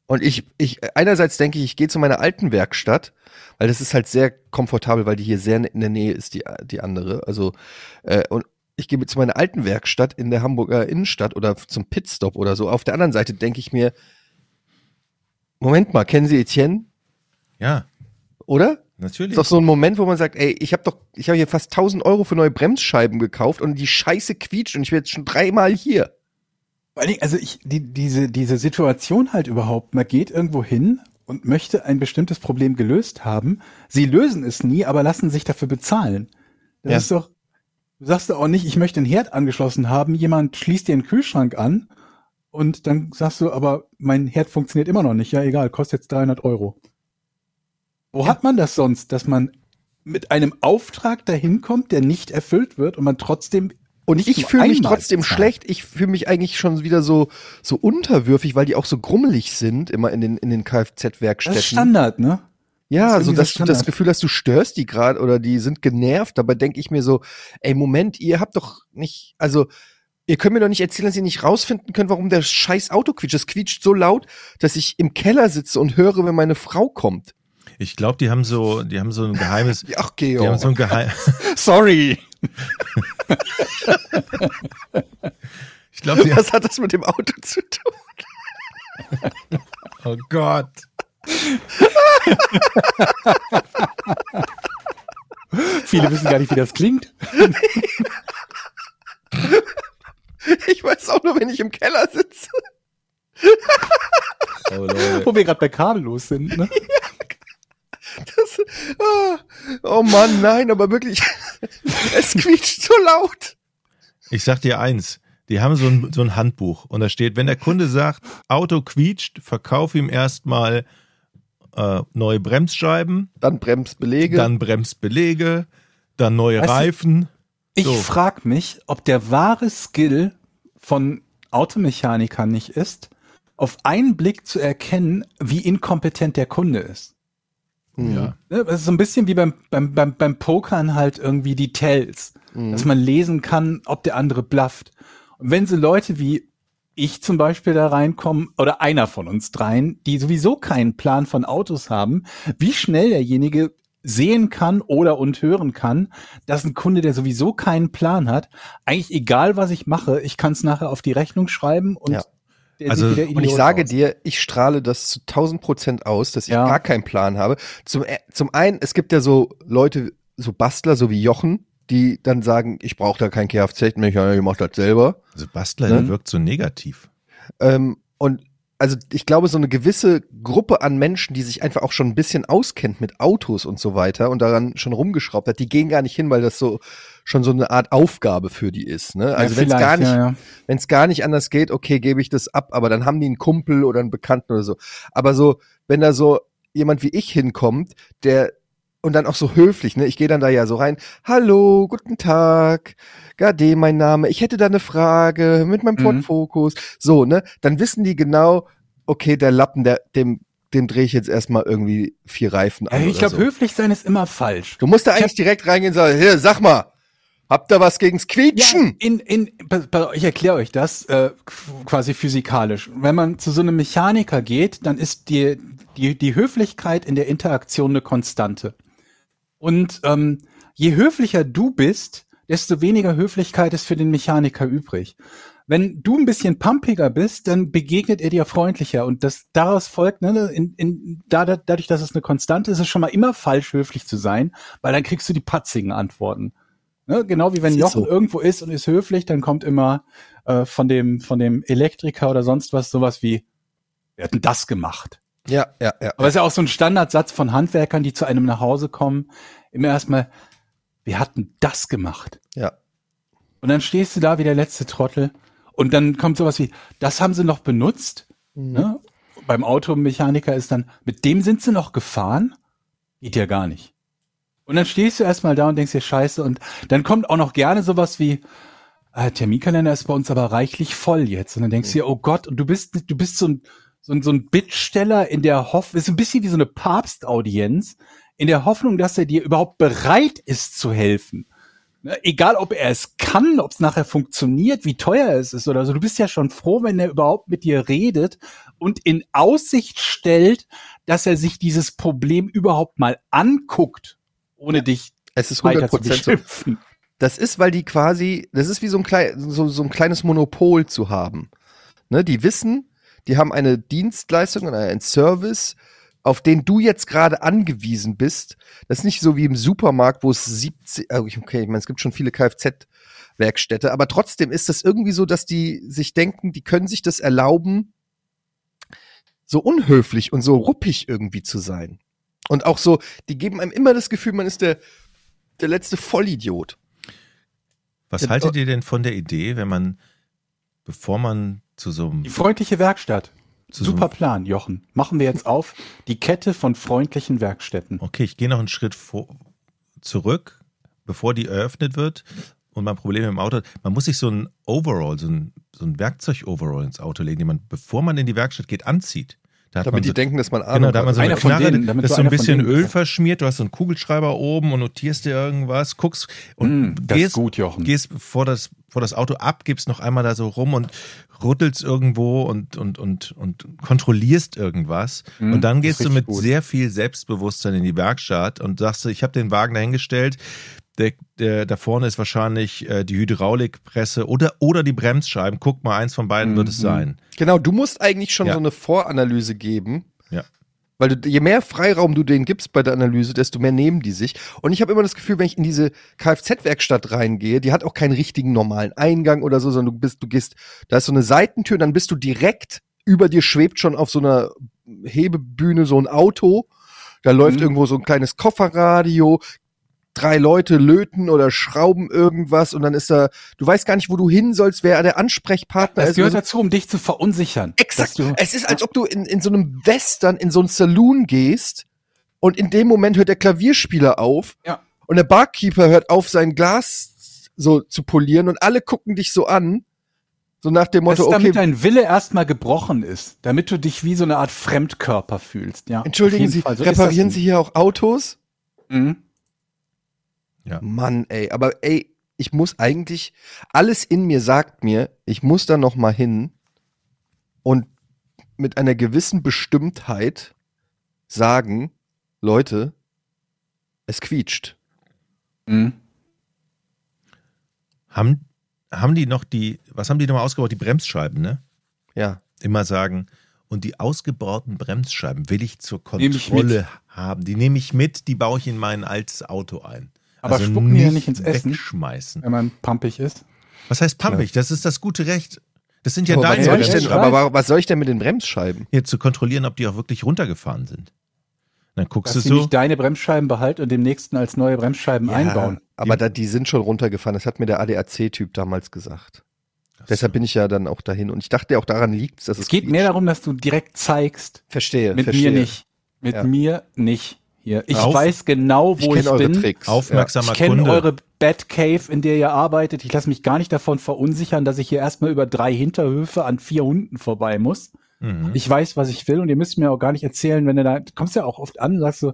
Und ich, ich, einerseits denke ich, ich gehe zu meiner alten Werkstatt, weil das ist halt sehr komfortabel, weil die hier sehr in der Nähe ist, die, die andere. Also, äh, und ich gehe zu meiner alten Werkstatt in der Hamburger Innenstadt oder zum Pitstop oder so. Auf der anderen Seite denke ich mir, Moment mal, kennen Sie Etienne? ja, Oder? natürlich. ist doch so ein Moment, wo man sagt, ey, ich habe doch, ich habe hier fast 1000 Euro für neue Bremsscheiben gekauft und die Scheiße quietscht und ich bin jetzt schon dreimal hier. Also ich, die, diese, diese Situation halt überhaupt, man geht irgendwo hin und möchte ein bestimmtes Problem gelöst haben. Sie lösen es nie, aber lassen sich dafür bezahlen. Das Ja. ist doch, du sagst doch auch nicht, ich möchte einen Herd angeschlossen haben, jemand schließt dir einen Kühlschrank an und dann sagst du, aber mein Herd funktioniert immer noch nicht. Ja, egal, kostet jetzt 300 Euro. Wo hat man das sonst, dass man mit einem Auftrag dahin kommt, der nicht erfüllt wird und man trotzdem Und ich fühle mich trotzdem bezahlt? schlecht. Ich fühle mich eigentlich schon wieder so, so unterwürfig, weil die auch so grummelig sind, immer in den, in den Das Kfz-Werkstätten. ist Standard, ne? Ja, Das so dass du das. Gefühl hast, du störst die gerade oder die sind genervt. Dabei denke ich mir so, ey, Moment, ihr habt doch nicht, also ihr könnt mir doch nicht erzählen, dass ihr nicht rausfinden könnt, warum der scheiß Auto quietscht. Es quietscht so laut, dass ich im Keller sitze und höre, wenn meine Frau kommt. Ich glaube, die haben so, die haben so ein geheimes, Ach, die haben so ein geheim, Sorry. ich glaube, Was hat das mit dem Auto zu tun? oh Gott. Viele wissen gar nicht, wie das klingt. Ich weiß auch nur, wenn ich im Keller sitze. Oh. Wo wir gerade bei kabellos sind. Ne? Das, ah, oh Mann, nein, aber wirklich, es quietscht so laut. Ich sag dir eins, die haben so ein, so ein Handbuch und da steht, wenn der Kunde sagt, Auto quietscht, verkauf ihm erstmal äh, neue Bremsscheiben, Dann Bremsbelege. dann Bremsbelege, dann neue Weißt du- Reifen. Ich So. frag mich, ob der wahre Skill von Automechanikern nicht ist, auf einen Blick zu erkennen, wie inkompetent der Kunde ist. Mhm. Ja. Ne, Das ist so ein bisschen wie beim, beim, beim, beim Pokern halt irgendwie die Tells, Mhm. dass man lesen kann, ob der andere blufft. Und wenn so Leute wie ich zum Beispiel da reinkommen, oder einer von uns dreien, die sowieso keinen Plan von Autos haben, wie schnell derjenige sehen kann oder und hören kann, dass ein Kunde, der sowieso keinen Plan hat, eigentlich egal was ich mache, ich kann es nachher auf die Rechnung schreiben und Ja. Also- Und ich sage aus. dir, ich strahle das zu 1000 Prozent aus, dass ich Ja. gar keinen Plan habe. Zum, äh, zum einen, es gibt ja so Leute, so Bastler, so wie Jochen, die dann sagen, ich brauche da kein Kfz-Mechaniker, ich mach das selber. Also Bastler, Ne? der wirkt so negativ. Ähm, und also ich glaube, so eine gewisse Gruppe an Menschen, die sich einfach auch schon ein bisschen auskennt mit Autos und so weiter und daran schon rumgeschraubt hat, die gehen gar nicht hin, weil das so schon so eine Art Aufgabe für die ist. Ne? Also ja, wenn es gar nicht, ja, ja. wenn es gar nicht anders geht, okay, gebe ich das ab, aber dann haben die einen Kumpel oder einen Bekannten oder so. Aber so, wenn da so jemand wie ich hinkommt, der und dann auch so höflich, ne? Ich gehe dann da ja so rein. Hallo, guten Tag. Gade, mein Name. Ich hätte da eine Frage mit meinem Mhm. So, ne? Dann wissen die genau, okay, der Lappen, der, dem, dem drehe ich jetzt erstmal irgendwie vier Reifen Ja, an. ich oder glaube, so. höflich sein ist immer falsch. Du musst da Ich eigentlich direkt reingehen und sagen, hier, sag mal, habt ihr was gegens Ja, Quietschen? in, in, pa- ich erkläre euch das äh, qu- quasi physikalisch. Wenn man zu so einem Mechaniker geht, dann ist die, die, die Höflichkeit in der Interaktion eine Konstante. Und ähm, je höflicher du bist, desto weniger Höflichkeit ist für den Mechaniker übrig. Wenn du ein bisschen pumpiger bist, dann begegnet er dir freundlicher und das daraus folgt, ne, in, in, da, da, dadurch, dass es eine Konstante ist, ist es schon mal immer falsch, höflich zu sein, weil dann kriegst du die patzigen Antworten. Ne, genau wie wenn Jochen so. irgendwo ist und ist höflich, dann kommt immer äh, von dem von dem Elektriker oder sonst was sowas wie, wer hat denn das gemacht? Ja, ja, ja. Aber es ist ja auch so ein Standardsatz von Handwerkern, die zu einem nach Hause kommen, immer erstmal, wir hatten das gemacht. Ja. Und dann stehst du da wie der letzte Trottel und dann kommt sowas wie, das haben sie noch benutzt. Mhm. Ne? Beim Automechaniker ist dann, mit dem sind sie noch gefahren? Geht ja gar nicht. Und dann stehst du erstmal da und denkst dir Scheiße und dann kommt auch noch gerne sowas wie, äh, Terminkalender ist bei uns aber reichlich voll jetzt. Und dann denkst du dir, oh Gott, und du bist, du bist so ein, so ein, so ein Bittsteller in der Hoffnung, ist ein bisschen wie so eine Papstaudienz, in der Hoffnung, dass er dir überhaupt bereit ist zu helfen. Ne, Egal, ob er es kann, ob es nachher funktioniert, wie teuer es ist oder so. Du bist ja schon froh, wenn er überhaupt mit dir redet und in Aussicht stellt, dass er sich dieses Problem überhaupt mal anguckt, ohne dich Es ist weiter 100 zu Prozent so. beschimpfen. Das ist, weil die quasi, das ist wie so ein, klein, so, so ein kleines Monopol zu haben. Ne, die wissen, die haben eine Dienstleistung und einen Service, auf den du jetzt gerade angewiesen bist. Das ist nicht so wie im Supermarkt, wo es 70, äh, okay, ich meine, es gibt schon viele Kfz-Werkstätte, aber trotzdem ist das irgendwie so, dass die sich denken, die können sich das erlauben, so unhöflich und so ruppig irgendwie zu sein. Und auch so, die geben einem immer das Gefühl, man ist der, der letzte Vollidiot. Was haltet ihr denn von der Idee, wenn man, bevor man zu so einem Die freundliche Werkstatt. Zu so Super einem- Plan, Jochen. Machen wir jetzt auf die Kette von freundlichen Werkstätten. Okay, ich gehe noch einen Schritt vor, zurück, bevor die eröffnet wird und man Probleme im Auto hat. Man muss sich so ein Overall, so ein, so ein Werkzeug-Overall ins Auto legen, den man, bevor man in die Werkstatt geht, anzieht. Damit man die so, denken, dass man Ahnung Genau, da hat man so eine Einer Knarre, denen, damit das ist so ein bisschen Öl verschmiert, du hast so einen Kugelschreiber oben und notierst dir irgendwas, guckst und Mm, das gehst, gut, gehst vor das, vor das Auto ab, gibst noch einmal da so rum und rüttelst irgendwo und, und, und, und kontrollierst irgendwas. Mm, und dann gehst du mit gut. sehr viel Selbstbewusstsein in die Werkstatt und sagst, ich habe den Wagen dahingestellt, der, der, da vorne ist wahrscheinlich äh, die Hydraulikpresse oder, oder die Bremsscheiben. Guck mal, eins von beiden wird es Mhm. sein. Genau, du musst eigentlich schon Ja. so eine Voranalyse geben. Ja. Weil du, je mehr Freiraum du denen gibst bei der Analyse, desto mehr nehmen die sich. Und ich habe immer das Gefühl, wenn ich in diese Kfz-Werkstatt reingehe, die hat auch keinen richtigen normalen Eingang oder so, sondern du bist, du gehst, da ist so eine Seitentür, dann bist du direkt, über dir schwebt schon auf so einer Hebebühne so ein Auto. Da läuft Mhm. irgendwo so ein kleines Kofferradio, drei Leute löten oder schrauben irgendwas und dann ist da, du weißt gar nicht, wo du hin sollst, wer der Ansprechpartner Das ist. gehört oder so. dazu, um dich zu verunsichern. Exakt. Es ist, als ob du in, in so einem Western in so einen Saloon gehst und in dem Moment hört der Klavierspieler auf Ja. und der Barkeeper hört auf, sein Glas so zu polieren und alle gucken dich so an. So nach dem Das Motto, ist, damit okay, dein Wille erstmal gebrochen ist, damit du dich wie so eine Art Fremdkörper fühlst. Ja, entschuldigen Sie. So reparieren das Sie hier auch Autos? Mhm. Mann, ey, aber ey, ich muss eigentlich, alles in mir sagt mir, ich muss da noch mal hin und mit einer gewissen Bestimmtheit sagen, Leute, es quietscht. Mhm. Haben, haben die noch die, was haben die nochmal ausgebaut? Die Bremsscheiben, ne? Ja. immer sagen, und die ausgebauten Bremsscheiben will ich zur Nehme ich Kontrolle haben. Die nehme ich mit, die baue ich in mein altes Auto ein. Aber spucken die ja nicht ins Essen? Wegschmeißen. Wenn man pumpig ist. Was heißt pampig? Das ist das gute Recht. Das sind ja aber, was deine soll ich denn, Bremsscheiben. aber wa- was soll ich denn mit den Bremsscheiben? Hier zu kontrollieren, ob die auch wirklich runtergefahren sind. Dann guckst Dass du sie so. nicht deine Bremsscheiben behalten und dem nächsten als neue Bremsscheiben einbauen. Aber da, die sind schon runtergefahren. Das hat mir der ADAC-Typ damals gesagt. Deshalb bin ich ja dann auch dahin. Und ich dachte auch daran liegt dass es Es geht mehr darum, dass du direkt zeigst, Verstehe. mit verstehe. mir nicht. Mit Ja. mir nicht. Hier. Ich Auf- weiß genau, Ich wo ich, eure bin. Tricks. Aufmerksamer Ich kenne eure Batcave, in der ihr arbeitet. Ich lasse mich gar nicht davon verunsichern, dass ich hier erstmal über drei Hinterhöfe an vier Hunden vorbei muss. Mhm. Ich weiß, was ich will und ihr müsst mir auch gar nicht erzählen, wenn du da, du kommst ja auch oft an und sagst so,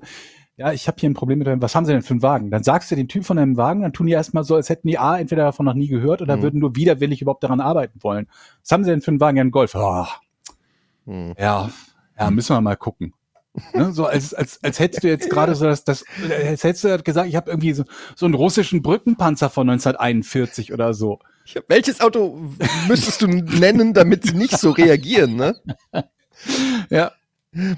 ja, ich habe hier ein Problem mit dem, was haben sie denn für einen Wagen? Dann sagst du den Typ von einem Wagen, dann tun die erstmal so, als hätten die A, entweder davon noch nie gehört oder Mhm. würden nur widerwillig überhaupt daran arbeiten wollen. Was haben sie denn für einen Wagen? Ja, einen Golf. Ah, Hm. ja, ja, müssen wir mal gucken. Ne, so als, als, als hättest du jetzt gerade so das, das, als hättest du gesagt, ich habe irgendwie so, so einen russischen Brückenpanzer von 1941 oder so. Ich hab- Welches Auto müsstest du nennen, damit sie nicht so reagieren, ne? Ja,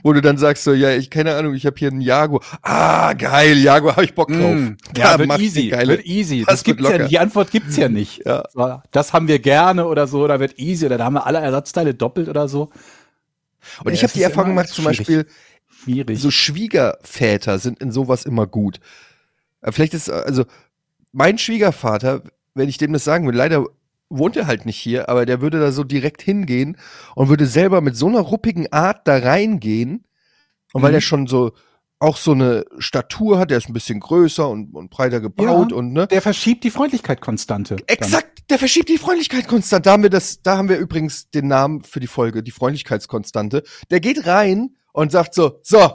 Wo du dann sagst so, ja, ich keine Ahnung, ich habe hier einen Jaguar. Ah, geil, Jaguar, habe ich Bock drauf. Mm, ja, wird easy, wird easy. Das Das, gibt's ja, die Antwort gibt's ja nicht. Ja. Das haben wir gerne oder so, oder wird easy, oder da haben wir alle Ersatzteile doppelt oder so. Und ich Ja, habe es die Erfahrung gemacht, zum. Beispiel, Schwierig. so Schwiegerväter sind in sowas immer gut. Äh, Vielleicht ist, äh, also, mein Schwiegervater, wenn ich dem das sagen will, leider wohnt er halt nicht hier, aber der würde da so direkt hingehen und würde selber mit so einer ruppigen Art da reingehen. Und weil Mhm. er schon so, auch so eine Statur hat, der ist ein bisschen größer und, und breiter gebaut Ja. und, ne? Der verschiebt die Freundlichkeit konstante. Exakt, der verschiebt die Freundlichkeit konstant. Da haben wir das, da haben wir übrigens den Namen für die Folge, die Freundlichkeitskonstante. Der geht rein und sagt so, so,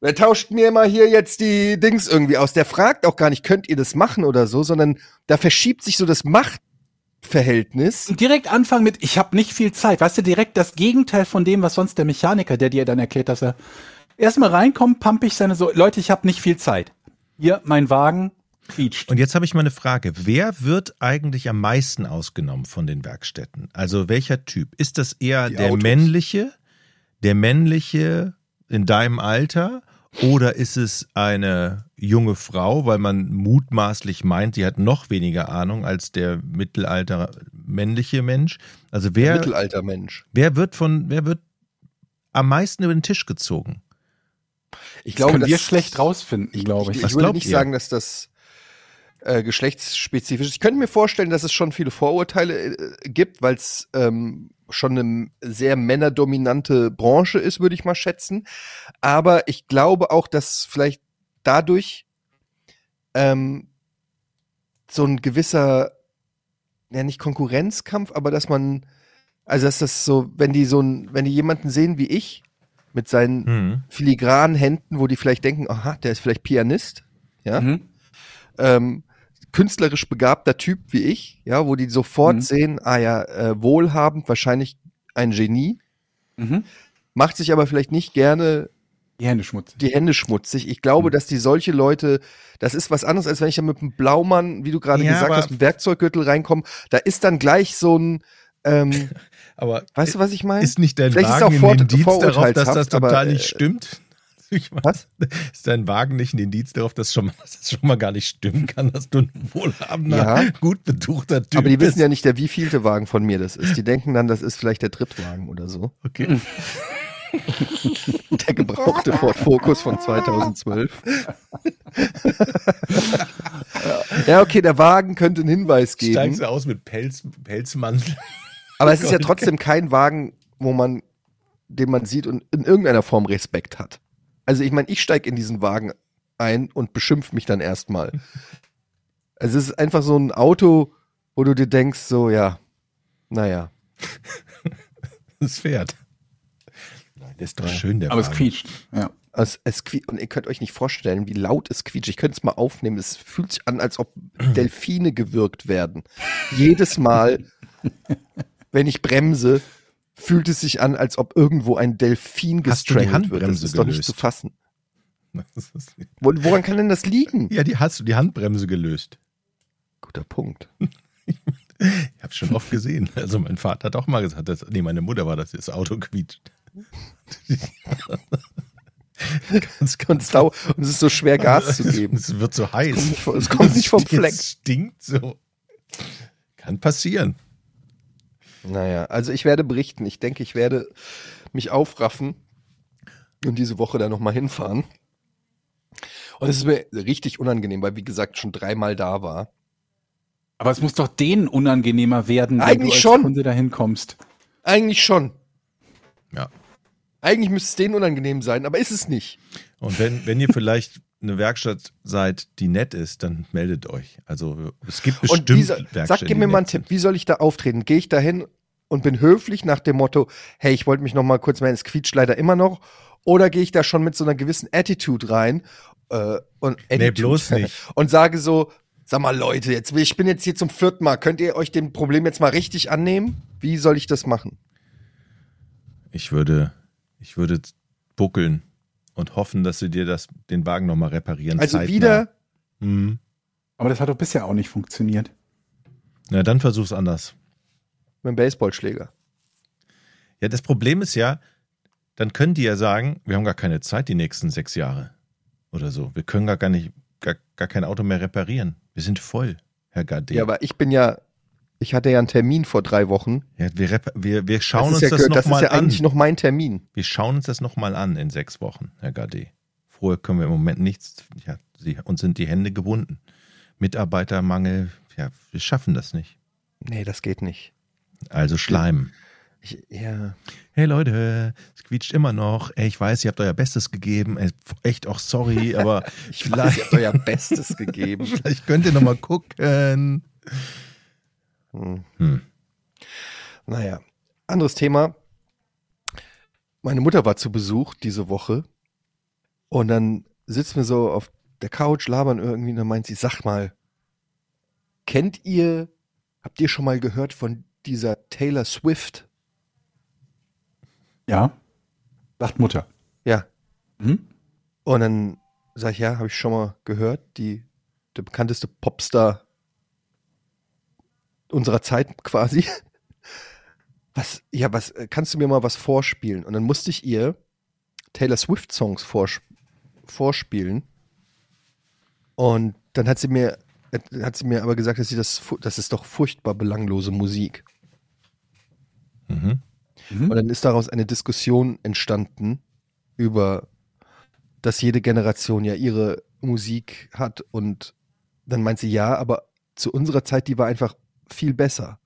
wer tauscht mir mal hier jetzt die Dings irgendwie aus? Der fragt auch gar nicht, könnt ihr das machen oder so, sondern da verschiebt sich so das Machtverhältnis. Und direkt anfangen mit, ich habe nicht viel Zeit. Weißt du, direkt das Gegenteil von dem, was sonst der Mechaniker, der dir dann erklärt, dass er erstmal reinkommt, pump ich seine so, Leute, ich habe nicht viel Zeit. Hier, mein Wagen quietscht. Und jetzt habe ich mal eine Frage. Wer wird eigentlich am meisten ausgenommen von den Werkstätten? Also welcher Typ? Ist das eher Die der Autos. männliche, der männliche in deinem Alter? Oder ist es eine junge Frau, weil man mutmaßlich meint, sie hat noch weniger Ahnung als der Mittelalter männliche Mensch? Also wer, Mittelaltermensch. wer wird von, wer wird am meisten über den Tisch gezogen? Ich Das können wir schlecht rausfinden, glaube ich. Ich, Was ich würde nicht ihr? sagen, dass das äh, geschlechtsspezifisch ist. Ich könnte mir vorstellen, dass es schon viele Vorurteile äh, gibt, weil es ähm, schon eine sehr männerdominante Branche ist, würde ich mal schätzen. Aber ich glaube auch, dass vielleicht dadurch ähm, so ein gewisser, ja nicht Konkurrenzkampf, aber dass man, also dass das so, wenn die so ein, wenn die jemanden sehen wie ich, mit seinen Hm. filigranen Händen, wo die vielleicht denken, aha, der ist vielleicht Pianist, ja, Mhm. ähm, künstlerisch begabter Typ wie ich, ja, wo die sofort Mhm. sehen, ah ja, äh, wohlhabend, wahrscheinlich ein Genie, Mhm. macht sich aber vielleicht nicht gerne Die Hände schmutzig. die Hände schmutzig. Ich glaube, Mhm. dass die solche Leute, das ist was anderes, als wenn ich da mit einem Blaumann, wie du gerade Ja, gesagt hast, mit Werkzeuggürtel reinkomme. Da ist dann gleich so ein, ähm, Aber weißt du, was ich meine? ist nicht dein Vielleicht ist Wagen auch ein vor- Indiz darauf, dass das total aber, nicht äh, stimmt? Ich meine, Was? Ist dein Wagen nicht ein Indiz darauf, dass, schon mal, dass das schon mal gar nicht stimmen kann, dass du ein wohlhabender, Ja. gut betuchter Typ Aber die bist? wissen ja nicht, der wievielte Wagen von mir das ist. Die denken dann, das ist vielleicht der Drittwagen oder so. Okay. Der gebrauchte Ford Focus von 2012. ja, okay, der Wagen könnte einen Hinweis geben. Steigst du aus mit Pelz, Pelzmantel? Aber es ist ja trotzdem kein Wagen, wo man, den man sieht und in irgendeiner Form Respekt hat. Also ich meine, ich steige in diesen Wagen ein und beschimpf mich dann erstmal. Also es ist einfach so ein Auto, wo du dir denkst, so, ja, naja. Das Pferd. Nein, der ist doch schön, der Aber es Wagen. quietscht. Ja. Es, es quie und ihr könnt euch nicht vorstellen, wie laut es quietscht. Ich könnte es mal aufnehmen. Es fühlt sich an, als ob Delfine gewürgt werden. Jedes Mal, wenn ich bremse, fühlt es sich an, als ob irgendwo ein Delfin Hast du die gestrangelt wird. Das Handbremse ist doch nicht gelöst? zu fassen. Das woran kann denn das liegen? Ja, die hast du die Handbremse gelöst. Guter Punkt. Ich habe schon oft gesehen. Also mein Vater hat auch mal gesagt, dass, nee, meine Mutter war, dass das Auto quietscht. ganz, ganz. Und es ist so schwer, Gas zu geben. Es wird so heiß. kommt nicht es kommt nicht vom Fleck. Es stinkt so. Kann passieren. Naja, also ich werde berichten. Ich denke, ich werde mich aufraffen und diese Woche da nochmal hinfahren. Und es ist mir richtig unangenehm, weil wie gesagt schon dreimal da war. Aber es muss doch denen unangenehmer werden, wenn Eigentlich du als schon. Kunde dahin kommst. Eigentlich schon. Ja. Eigentlich müsste es denen unangenehm sein, aber ist es nicht. Und wenn, wenn ihr vielleicht eine Werkstatt seid, die nett ist, dann meldet euch. Also es gibt Und bestimmt wie soll, Werkstätten. sag, gib mir mal einen. Tipp. Wie soll ich da auftreten? Gehe ich da hin und bin höflich nach dem Motto, hey, ich wollte mich noch mal kurz melden, es quietscht leider immer noch. Oder gehe ich da schon mit so einer gewissen Attitude rein äh, und Nee, Attitude, bloß nicht. und sage so, sag mal Leute, jetzt ich bin jetzt hier zum vierten Mal, könnt ihr euch dem Problem jetzt mal richtig annehmen? Wie soll ich das machen? Ich würde, ich würde buckeln und hoffen, dass sie dir das, den Wagen nochmal reparieren. Also zeitnah. wieder, Mhm. Aber das hat doch bisher auch nicht funktioniert. Na, dann versuch's anders. mit dem Baseballschläger. Ja, das Problem ist ja, dann können die ja sagen, wir haben gar keine Zeit die nächsten sechs Jahre oder so. Wir können gar, gar nicht, gar, gar kein Auto mehr reparieren. Wir sind voll, Herr Gade. Ja, aber ich bin ja, ich hatte ja einen Termin vor drei Wochen. Ja, wir, wir, wir schauen das uns ja, das das ist nochmal ja an. eigentlich noch mein Termin. Wir schauen uns das nochmal an in sechs Wochen, Herr Gade. Vorher können wir im Moment nichts, ja, sie, uns sind die Hände gebunden. Mitarbeitermangel, ja, wir schaffen das nicht. Nee, das geht nicht. Also Schleim. Ich, ja. Hey Leute, es quietscht immer noch. Ey, ich weiß, ihr habt euer Bestes gegeben. Ey, Echt auch sorry, aber Ich weiß, ihr habt euer Bestes gegeben. vielleicht könnt ihr nochmal gucken. Hm. Hm. Naja, anderes Thema. Meine Mutter war zu Besuch diese Woche und dann sitzen wir so auf der Couch, labern irgendwie und dann meint sie, sag mal, kennt ihr, habt ihr schon mal gehört von dieser Taylor Swift? Ja. Sagt Mutter. Ja. Hm? Und dann sag ich, ja, habe ich schon mal gehört, die, der bekannteste Popstar unserer Zeit quasi. Was, ja, was, äh, kannst du mir mal was vorspielen? Und dann musste ich ihr Taylor Swift Songs vors vorspielen. Und dann hat sie mir, hat sie mir aber gesagt, dass sie das, das ist doch furchtbar belanglose Musik. Mhm. Und dann ist daraus eine Diskussion entstanden über, dass jede Generation ja ihre Musik hat und dann meint sie ja, aber zu unserer Zeit, die war einfach viel besser.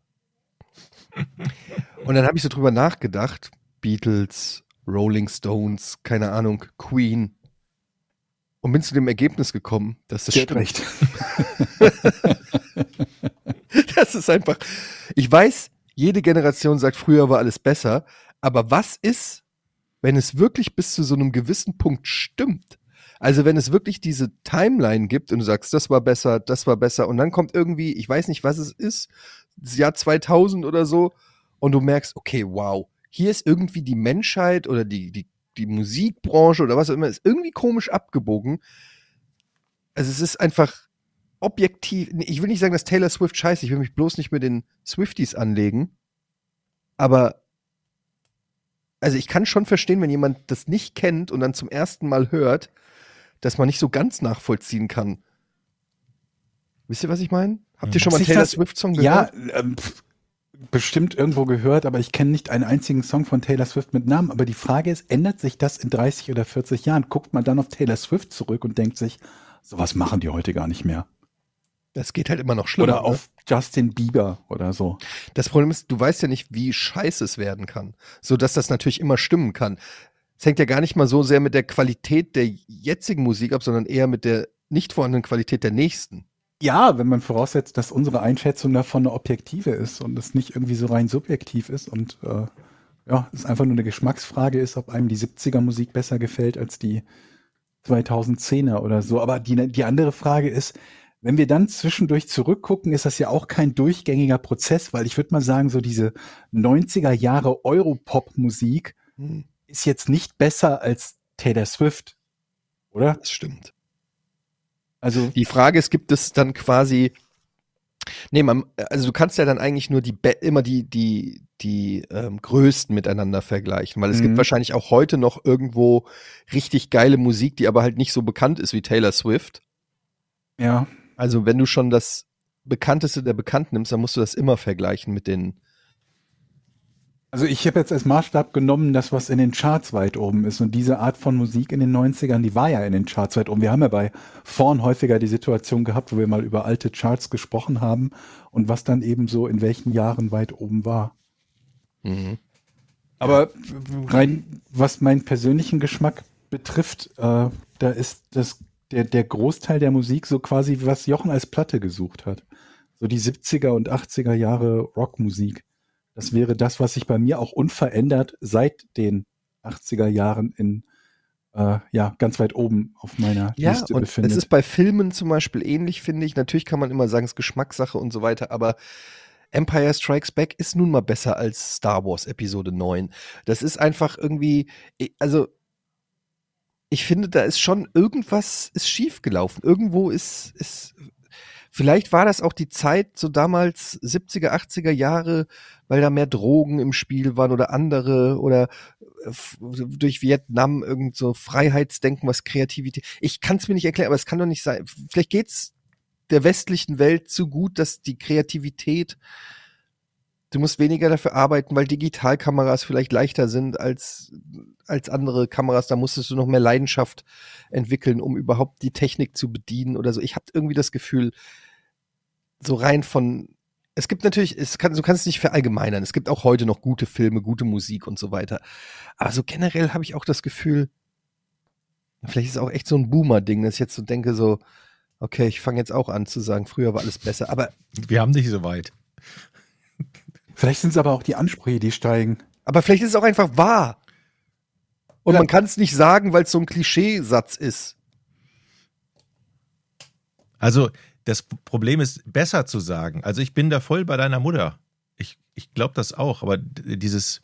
Und dann habe ich so drüber nachgedacht, Beatles, Rolling Stones, keine Ahnung, Queen und bin zu dem Ergebnis gekommen, dass das Sie hat stimmt. Das ist einfach. Ich weiß, jede Generation sagt, früher war alles besser. Aber was ist, wenn es wirklich bis zu so einem gewissen Punkt stimmt? Also wenn es wirklich diese Timeline gibt und du sagst, das war besser, das war besser und dann kommt irgendwie, ich weiß nicht, was es ist, das Jahr 2000 oder so und du merkst, okay, wow, hier ist irgendwie die Menschheit oder die, die, die Musikbranche oder was auch immer, ist irgendwie komisch abgebogen. Also es ist einfach, objektiv, ich will nicht sagen, dass Taylor Swift scheiße, ich will mich bloß nicht mit den Swifties anlegen. Aber, also ich kann schon verstehen, wenn jemand das nicht kennt und dann zum ersten Mal hört, dass man nicht so ganz nachvollziehen kann. Wisst ihr, was ich meine? Habt ihr schon mal sich Taylor das- Swift-Song Ja, gehört? ähm, pf, bestimmt irgendwo gehört, aber ich kenne nicht einen einzigen Song von Taylor Swift mit Namen. Aber die Frage ist, ändert sich das in 30 oder 40 Jahren? Guckt man dann auf Taylor Swift zurück und denkt sich, sowas machen die heute gar nicht mehr. Das geht halt immer noch schlimmer. Oder ne? auf Justin Bieber oder so. Das Problem ist, du weißt ja nicht, wie scheiße es werden kann. So dass das natürlich immer stimmen kann. Es hängt ja gar nicht mal so sehr mit der Qualität der jetzigen Musik ab, sondern eher mit der nicht vorhandenen Qualität der nächsten. Ja, wenn man voraussetzt, dass unsere Einschätzung davon eine objektive ist und es nicht irgendwie so rein subjektiv ist und äh, ja, es einfach nur eine Geschmacksfrage ist, ob einem die 70er Musik besser gefällt als die 2010er oder so. Aber die, die andere Frage ist, wenn wir dann zwischendurch zurückgucken, ist das ja auch kein durchgängiger Prozess, weil ich würde mal sagen, so diese 90er Jahre Europop-Musik Hm, ist jetzt nicht besser als Taylor Swift, oder? das stimmt. Also Die Frage ist, gibt es dann quasi Nee, man, also du kannst ja dann eigentlich nur die immer die die die ähm, größten miteinander vergleichen, weil es Mhm. gibt wahrscheinlich auch heute noch irgendwo richtig geile Musik, die aber halt nicht so bekannt ist wie Taylor Swift. Ja. Also wenn du schon das bekannteste der Bekannten nimmst, dann musst du das immer vergleichen mit den. Also ich habe jetzt als Maßstab genommen, das, was in den Charts weit oben ist. Und diese Art von Musik in den 90ern, die war ja in den Charts weit oben. Wir haben ja bei Vorn häufiger die Situation gehabt, wo wir mal über alte Charts gesprochen haben und was dann eben so in welchen Jahren weit oben war. Aber rein, was meinen persönlichen Geschmack betrifft, äh, da ist das, der, der Großteil der Musik so quasi, was Jochen als Platte gesucht hat. So die 70er und 80er Jahre Rockmusik. Das wäre das, was sich bei mir auch unverändert seit den 80er Jahren in, äh, ja, ganz weit oben auf meiner Ja, Liste und befindet. es ist bei Filmen zum Beispiel ähnlich, finde ich. Natürlich kann man immer sagen, es ist Geschmackssache und so weiter, aber Empire Strikes Back ist nun mal besser als Star Wars Episode 9. Das ist einfach irgendwie, also ich finde, da ist schon irgendwas ist schiefgelaufen. Irgendwo ist, ist, vielleicht war das auch die Zeit so damals 70er, 80er Jahre, weil da mehr Drogen im Spiel waren oder andere oder äh, durch Vietnam irgend so Freiheitsdenken, was Kreativität. Ich kann es mir nicht erklären, aber es kann doch nicht sein. Vielleicht geht's der westlichen Welt zu gut, dass die Kreativität Du musst weniger dafür arbeiten, weil Digitalkameras vielleicht leichter sind als, als andere Kameras. Da musstest du noch mehr Leidenschaft entwickeln, um überhaupt die Technik zu bedienen oder so. Ich habe irgendwie das Gefühl, so rein von. Es gibt natürlich, es kann, du kannst es nicht verallgemeinern. Es gibt auch heute noch gute Filme, gute Musik und so weiter. Aber so generell habe ich auch das Gefühl, vielleicht ist es auch echt so ein Boomer-Ding, dass ich jetzt so denke, so, okay, ich fange jetzt auch an zu sagen, früher war alles besser. Aber Wir haben nicht so weit. Vielleicht sind es aber auch die Ansprüche, die steigen. Aber vielleicht ist es auch einfach wahr. Und Ja. man kann es nicht sagen, weil es so ein Klischeesatz ist. Also das Problem ist, besser zu sagen. Also ich bin da voll bei deiner Mutter. Ich, ich glaube das auch, aber dieses,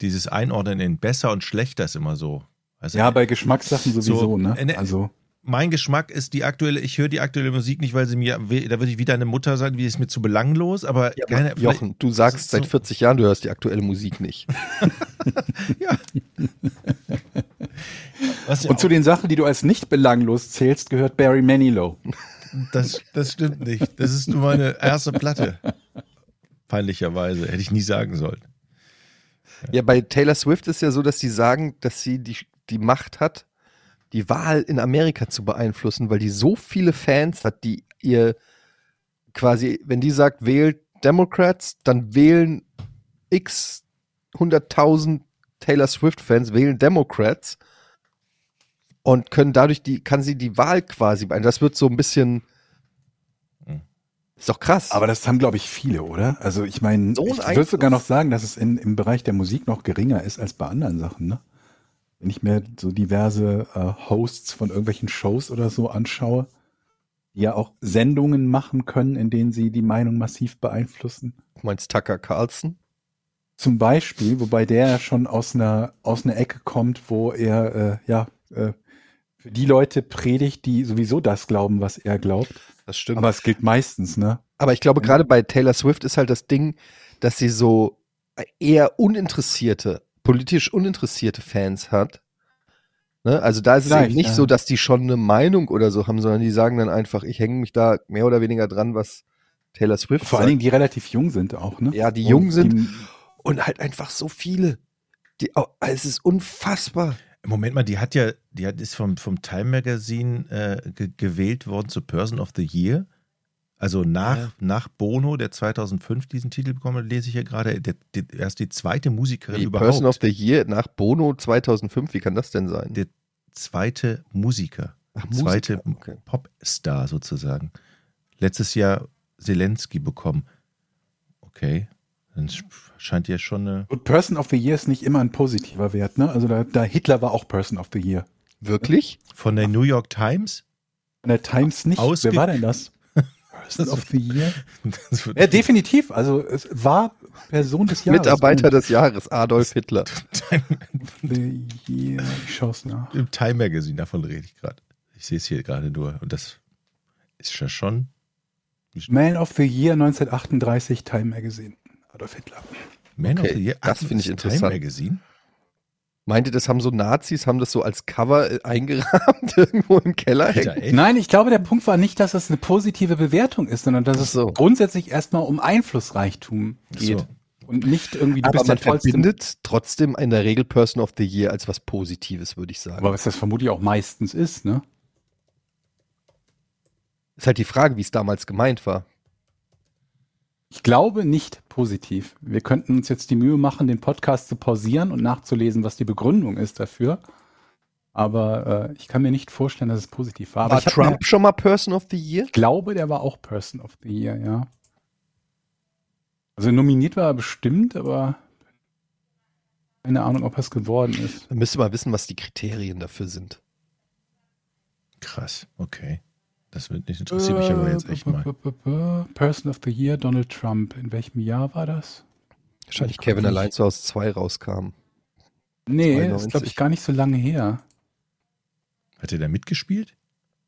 dieses Einordnen in besser und schlechter ist immer so. Also Ja, bei Geschmackssachen sowieso, So, ne? ne- Also, mein Geschmack ist die aktuelle, ich höre die aktuelle Musik nicht, weil sie mir, da würde ich wieder eine Mutter sein, wie es mir zu belanglos, aber keine, vielleicht- Jochen, du sagst so- seit 40 Jahren, du hörst die aktuelle Musik nicht. was ja und zu den Sachen, die du als nicht belanglos zählst, gehört Barry Manilow. Das, das stimmt nicht. Das ist nur meine erste Platte. Peinlicherweise. Hätte ich nie sagen sollen. Ja, bei Taylor Swift ist ja so, dass sie sagen, dass sie die, die Macht hat, die Wahl in Amerika zu beeinflussen, weil die so viele Fans hat, die ihr quasi, wenn die sagt, wählt Democrats, dann wählen x 100.000 Taylor Swift-Fans, wählen Democrats und können dadurch die, kann sie die Wahl quasi beeinflussen. Das wird so ein bisschen, Hm. ist doch krass. Aber das haben, glaube ich, viele, oder? Also ich meine, So ich würde sogar noch sagen, dass es in, im Bereich der Musik noch geringer ist als bei anderen Sachen, ne? Wenn ich mir so diverse äh, Hosts von irgendwelchen Shows oder so anschaue, die ja auch Sendungen machen können, in denen sie die Meinung massiv beeinflussen. du meinst Tucker Carlson? Zum Beispiel, wobei der ja schon aus einer, aus einer Ecke kommt, wo er, äh, ja, äh, für die Leute predigt, die sowieso das glauben, was er glaubt. Das stimmt. Aber es gilt meistens, ne? Aber ich glaube, Ja. gerade bei Taylor Swift ist halt das Ding, dass sie so eher uninteressierte, politisch uninteressierte Fans hat. Ne? Also da ist es Vielleicht, eben nicht ja. so, dass die schon eine Meinung oder so haben, sondern die sagen dann einfach, ich hänge mich da mehr oder weniger dran, was Taylor Swift Vor sagt. allen Dingen, die relativ jung sind auch, ne? Ja, die Und jung sind. Die, Und halt einfach so viele. Die, oh, es ist unfassbar. Moment mal, die hat ja, die hat, ist vom, vom Time Magazine äh, ge gewählt worden zur Person of the Year. Also nach, Ja. nach Bono, der 2005 diesen Titel bekommen hat, lese ich hier gerade, der, der, er ist die zweite Musikerin Die überhaupt. Person of the Year nach Bono 2005, wie kann das denn sein? der zweite Musiker. Ach, zweite Musiker, okay. Popstar sozusagen. Letztes Jahr Zelensky bekommen. Okay, dann sch- scheint ja schon eine. und Person of the Year ist nicht immer ein positiver Wert, ne? Also da, da Hitler war auch Person of the Year. Wirklich? Von der New York Times? An der Times nicht. Ausge- Wer war denn das? Person of the Year? Ja, definitiv. Also es war Person des Jahres. Mitarbeiter des Jahres, Adolf Hitler. The Year. Ich schaue es nach. Im Time Magazine, davon rede ich gerade. Ich sehe es hier gerade nur. Und das ist ja schon Man of the Year 1938 Time Magazine. Adolf Hitler. Man Okay, of the Year. das finde ich Time interessant. Magazine. Meint ihr, das haben so Nazis, haben das so als Cover äh, eingerahmt irgendwo im Keller? Alter? Nein, ich glaube, der Punkt war nicht, dass es eine positive Bewertung ist, sondern dass Ach es so. grundsätzlich erstmal um Einflussreichtum geht. So. Und nicht irgendwie, du Aber bist man der verbindet trotzdem in der Regel Person of the Year als was Positives, würde ich sagen. Aber was das vermutlich auch meistens ist, ne? ist halt die Frage, wie es damals gemeint war. Ich glaube nicht positiv. Wir könnten uns jetzt die Mühe machen, den Podcast zu pausieren und nachzulesen, was die Begründung ist dafür. Aber äh, ich kann mir nicht vorstellen, dass es positiv war. Aber war Trump Mir, schon mal Person of the Year? ich glaube, der war auch Person of the Year, ja. Also nominiert war er bestimmt, aber keine Ahnung, ob er es geworden ist. Dann müsste mal wissen, was die Kriterien dafür sind. Krass, okay. Das wird nicht interessiert mich aber jetzt echt mal. Äh, Person of the Year, Donald Trump. In welchem Jahr war das? Wahrscheinlich Ich Kevin allein zu Hause 2 rauskam. Nee, 92. ist glaube ich gar nicht so lange her. Hat er da mitgespielt?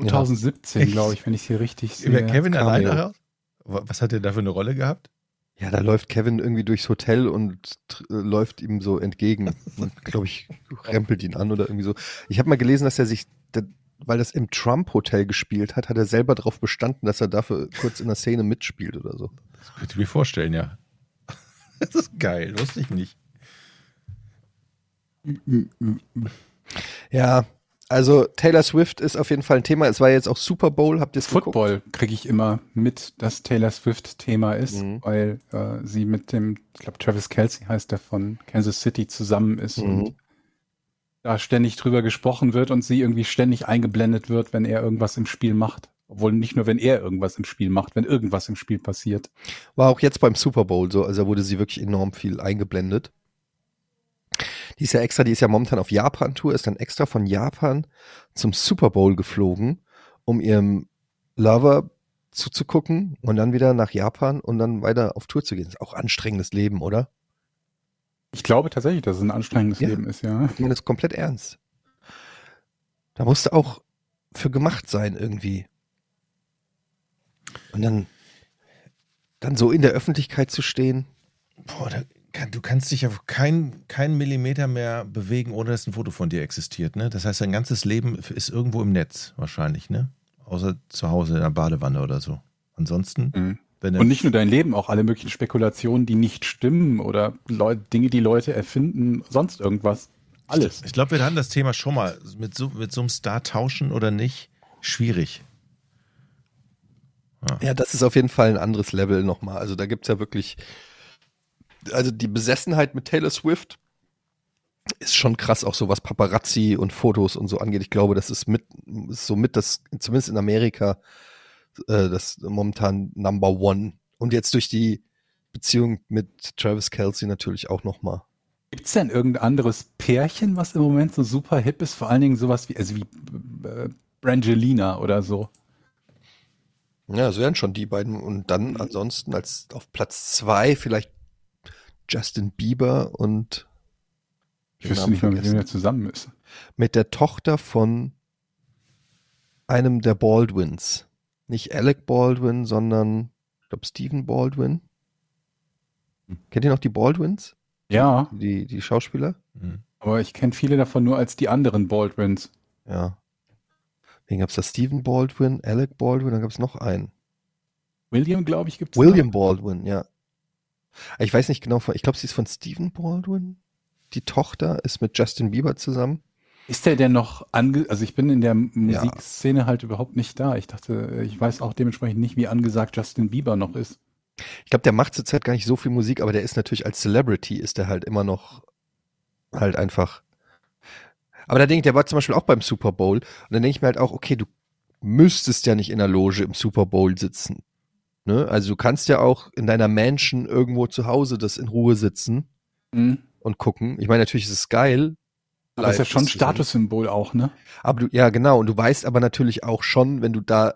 Ja. 2017, Echt? glaube ich, wenn ich hier richtig Über sehe. Kevin Cameo. alleine raus? Wa- Was hat er da für eine Rolle gehabt? Ja, da läuft Kevin irgendwie durchs Hotel und äh, läuft ihm so entgegen und, glaube ich, rempelt ihn an oder irgendwie so. Ich habe mal gelesen, dass er sich, weil das im Trump-Hotel gespielt hat, hat er selber darauf bestanden, dass er dafür kurz in der Szene mitspielt oder so. Das könnte ich mir vorstellen, ja. Das ist geil, wusste ich nicht. Ja, also Taylor Swift ist auf jeden Fall ein Thema. Es war jetzt auch Super Bowl, habt ihr es? Football kriege ich immer mit, dass Taylor Swift Thema ist, Mhm. weil äh, sie mit dem, ich glaube Travis Kelsey heißt der von Kansas City zusammen ist Mhm. und da ständig drüber gesprochen wird und sie irgendwie ständig eingeblendet wird, wenn er irgendwas im Spiel macht. Obwohl nicht nur, wenn er irgendwas im Spiel macht, wenn irgendwas im Spiel passiert. War auch jetzt beim Super Bowl so, also wurde sie wirklich enorm viel eingeblendet. Die ist ja extra, die ist ja momentan auf Japan-Tour, ist dann extra von Japan zum Super Bowl geflogen, um ihrem Lover zuzugucken und dann wieder nach Japan und dann weiter auf Tour zu gehen. Ist auch anstrengendes Leben, oder? Ich glaube tatsächlich, dass es ein anstrengendes Ja. Leben ist, ja. Ich meine das ist komplett ernst. Da musste auch für gemacht sein irgendwie. Und dann, dann so in der Öffentlichkeit zu stehen. Boah, da kann, du kannst dich auf keinen keinen Millimeter mehr bewegen, ohne dass ein Foto von dir existiert. Ne? Das heißt, dein ganzes Leben ist irgendwo im Netz wahrscheinlich, ne? Außer zu Hause in der Badewanne oder so. Ansonsten, Mhm. Und nicht nur dein Leben, auch alle möglichen Spekulationen, die nicht stimmen oder Leu Dinge, die Leute erfinden, sonst irgendwas. Alles. Ich glaube, wir hatten das Thema schon mal. Mit so, mit so einem Star tauschen oder nicht, schwierig. Ja, das ist auf jeden Fall ein anderes Level nochmal. Also da gibt's ja wirklich, also die Besessenheit mit Taylor Swift ist schon krass, auch so was Paparazzi und Fotos und so angeht. Ich glaube, das ist mit, ist so mit das, zumindest in Amerika, äh, das momentan Number One. Und jetzt durch die Beziehung mit Travis Kelsey natürlich auch nochmal. Gibt es denn irgendein anderes Pärchen, was im Moment so super hip ist? Vor allen Dingen sowas wie, also wie äh, Brangelina oder so. Ja, das wären schon die beiden. Und dann ansonsten als auf Platz zwei vielleicht Justin Bieber und Ich wüsste nicht mal, mit wem er zusammen ist. mit der Tochter von einem der Baldwins. Nicht Alec Baldwin, sondern ich glaube Stephen Baldwin. Kennt ihr noch die Baldwins? Ja, Die, die Schauspieler? Mhm. aber ich kenne viele davon nur als die anderen Baldwins. Ja. Wen gab's da? Stephen Baldwin, Alec Baldwin, dann gab's noch einen. William, glaube ich, gibt es. William Baldwin, ja. Ich weiß nicht genau von, ich glaube, sie ist von Stephen Baldwin. Die Tochter ist mit Justin Bieber zusammen. Ist der denn noch ange... Also ich bin in der Musikszene halt überhaupt nicht da. Ich dachte, ich weiß auch dementsprechend nicht, wie angesagt Justin Bieber noch ist. Ich glaube, der macht zurzeit gar nicht so viel Musik, aber der ist natürlich als Celebrity ist der halt immer noch halt einfach. Aber da denke ich, der war zum Beispiel auch beim Super Bowl und dann denke ich mir halt auch, okay, du müsstest ja nicht in der Loge im Super Bowl sitzen. Ne? Also du kannst ja auch in deiner Mansion irgendwo zu Hause das in Ruhe sitzen Mhm. und gucken. Ich meine, natürlich ist es geil. Aber ist ja schon ein das. Statussymbol auch, ne? Aber du, ja, genau. Und du weißt aber natürlich auch schon, wenn du da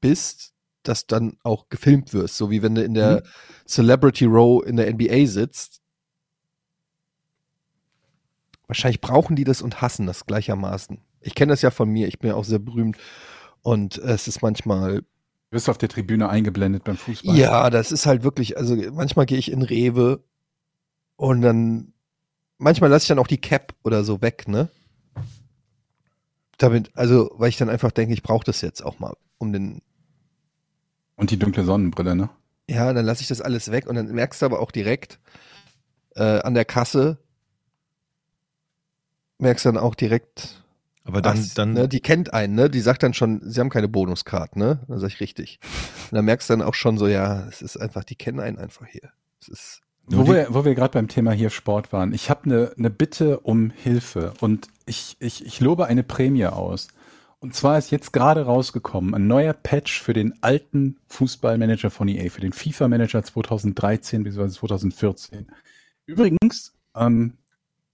bist, dass dann auch gefilmt wirst. So wie wenn du in der Celebrity Row in der NBA sitzt. Wahrscheinlich brauchen die das und hassen das gleichermaßen. Ich kenne das ja von mir. Ich bin ja auch sehr berühmt. Und es ist manchmal, wirst du auf der Tribüne eingeblendet beim Fußball? Ja, das ist halt wirklich, also manchmal gehe ich in Rewe und dann, manchmal lasse ich dann auch die Cap oder so weg, ne? Damit, also, weil ich dann einfach denke, ich brauche das jetzt auch mal, um den, Und die dunkle Sonnenbrille, ne? ja, dann lasse ich das alles weg und dann merkst du aber auch direkt äh, an der Kasse, merkst dann auch direkt, Aber dann, was, dann ne, die kennt einen, ne? Die sagt dann schon, sie haben keine Bonuskarte, ne? Dann sag ich richtig. Und dann merkst du dann auch schon so, ja, es ist einfach, die kennen einen einfach hier. Es ist, Wo wir, wo wir gerade beim Thema hier Sport waren. Ich habe eine ne Bitte um Hilfe und ich, ich, ich lobe eine Prämie aus. Und zwar ist jetzt gerade rausgekommen ein neuer Patch für den alten Fußballmanager von EA, für den FIFA-Manager 2013 bzw. 2014. Übrigens, ähm,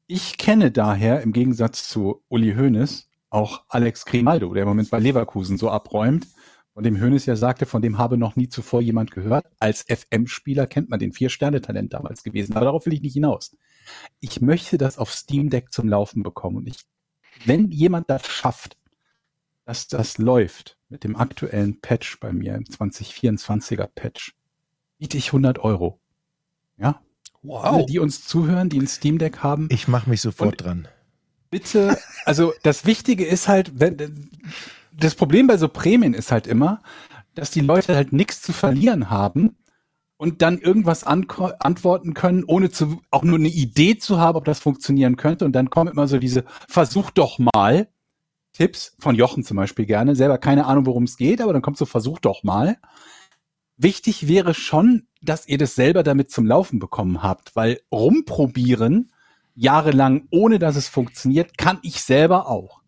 ich kenne daher im Gegensatz zu Uli Hoeneß auch Alex Grimaldo, der im Moment bei Leverkusen so abräumt, von dem Hoeneß ja sagte, von dem habe noch nie zuvor jemand gehört. Als FM-Spieler kennt man den Vier-Sterne-Talent damals gewesen, aber darauf will ich nicht hinaus. Ich möchte das auf Steam Deck zum Laufen bekommen und ich, wenn jemand das schafft, dass das läuft mit dem aktuellen Patch bei mir, im 2024er Patch, biete ich 100 Euro. Ja? Alle, die uns zuhören, die ein Steam Deck haben, ich mache mich sofort Und- dran. bitte, also das Wichtige ist halt, wenn, das Problem bei so Prämien ist halt immer, dass die Leute halt nichts zu verlieren haben und dann irgendwas antworten können, ohne zu, auch nur eine Idee zu haben, ob das funktionieren könnte. Und dann kommen immer so diese Versuch doch mal Tipps von Jochen zum Beispiel gerne, selber keine Ahnung, worum es geht, aber dann kommt so Versuch doch mal. Wichtig wäre schon, dass ihr das selber damit zum Laufen bekommen habt, weil rumprobieren jahrelang, ohne dass es funktioniert, kann ich selber auch.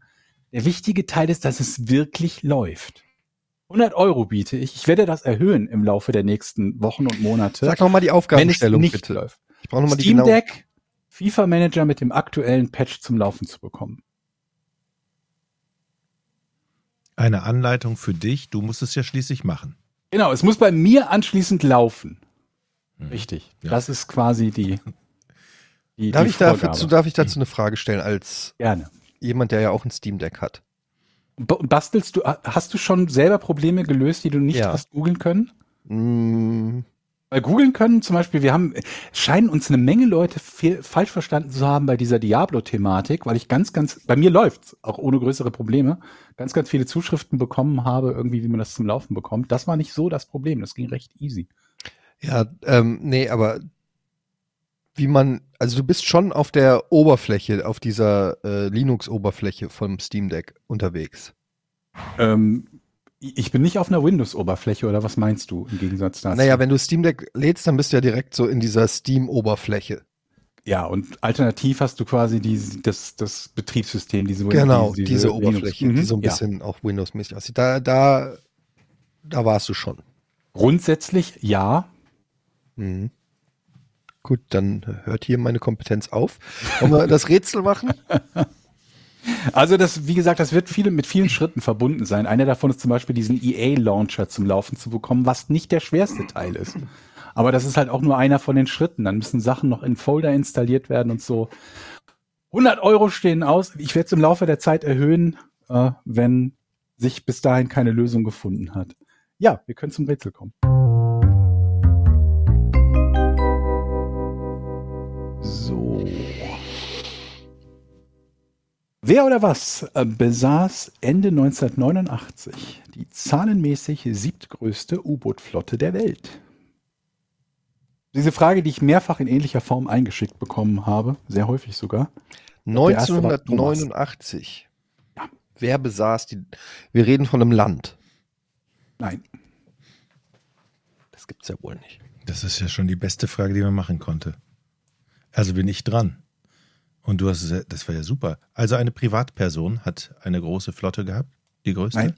Der wichtige Teil ist, dass es wirklich läuft. 100 Euro biete ich. Ich werde das erhöhen im Laufe der nächsten Wochen und Monate. sag noch mal die wenn es Aufgabenstellung nicht bitte. läuft. Ich brauche noch mal die Steam. Deck, FIFA Manager mit dem aktuellen Patch zum Laufen zu bekommen. Eine Anleitung für dich, du musst es ja schließlich machen. Genau, es muss bei mir anschließend laufen. Hm. Richtig. Ja. Das ist quasi die. die Darf die ich, dafür, Vorgabe. zu, darf ich dazu eine Frage stellen als Gerne. Jemand, der ja auch ein Steam Deck hat? Bastelst du, hast du schon selber Probleme gelöst, die du nicht Ja. hast googeln können? Mm, Weil googeln können zum Beispiel, wir haben, scheinen uns eine Menge Leute fehl, falsch verstanden zu haben bei dieser Diablo-Thematik, weil ich ganz, ganz, bei mir läuft's, auch ohne größere Probleme, ganz, ganz viele Zuschriften bekommen habe, irgendwie, wie man das zum Laufen bekommt. Das war nicht so das Problem, das ging recht easy. ja, ähm, nee, aber wie man, also du bist schon auf der Oberfläche, auf dieser äh, Linux-Oberfläche vom Steam Deck unterwegs. Ähm, ich bin nicht auf einer Windows-Oberfläche, oder was meinst du im Gegensatz dazu? Naja, wenn du Steam Deck lädst, dann bist du ja direkt so in dieser Steam-Oberfläche. ja, und alternativ hast du quasi die, das, das Betriebssystem, diese Genau, diese, diese, Linux- Oberfläche, die Mhm, so ein ja. bisschen auch Windows-mäßig aussieht. Da, da, da warst du schon. Grundsätzlich ja. Mhm. Gut, dann hört hier meine Kompetenz auf. Wollen wir das Rätsel machen? Also das, wie gesagt, das wird viele, mit vielen Schritten verbunden sein. Einer davon ist zum Beispiel diesen EA-Launcher zum Laufen zu bekommen, was nicht der schwerste Teil ist. Aber das ist halt auch nur einer von den Schritten. Dann müssen Sachen noch in Folder installiert werden und so. 100 Euro stehen aus. Ich werde es im Laufe der Zeit erhöhen, äh, wenn sich bis dahin keine Lösung gefunden hat. Ja, wir können zum Rätsel kommen. So. Wer oder was äh, besaß Ende 1989 die zahlenmäßig siebtgrößte U-Boot-Flotte der Welt? Diese Frage, die ich mehrfach in ähnlicher Form eingeschickt bekommen habe, sehr häufig sogar. Der erste war 1989. Ja. Wer besaß die? Wir reden von einem Land. Nein. Das gibt's ja wohl nicht. Das ist ja schon die beste Frage, die man machen konnte. Also bin ich dran. Und du hast das war ja super. Also eine Privatperson hat eine große Flotte gehabt, die größte? Nein.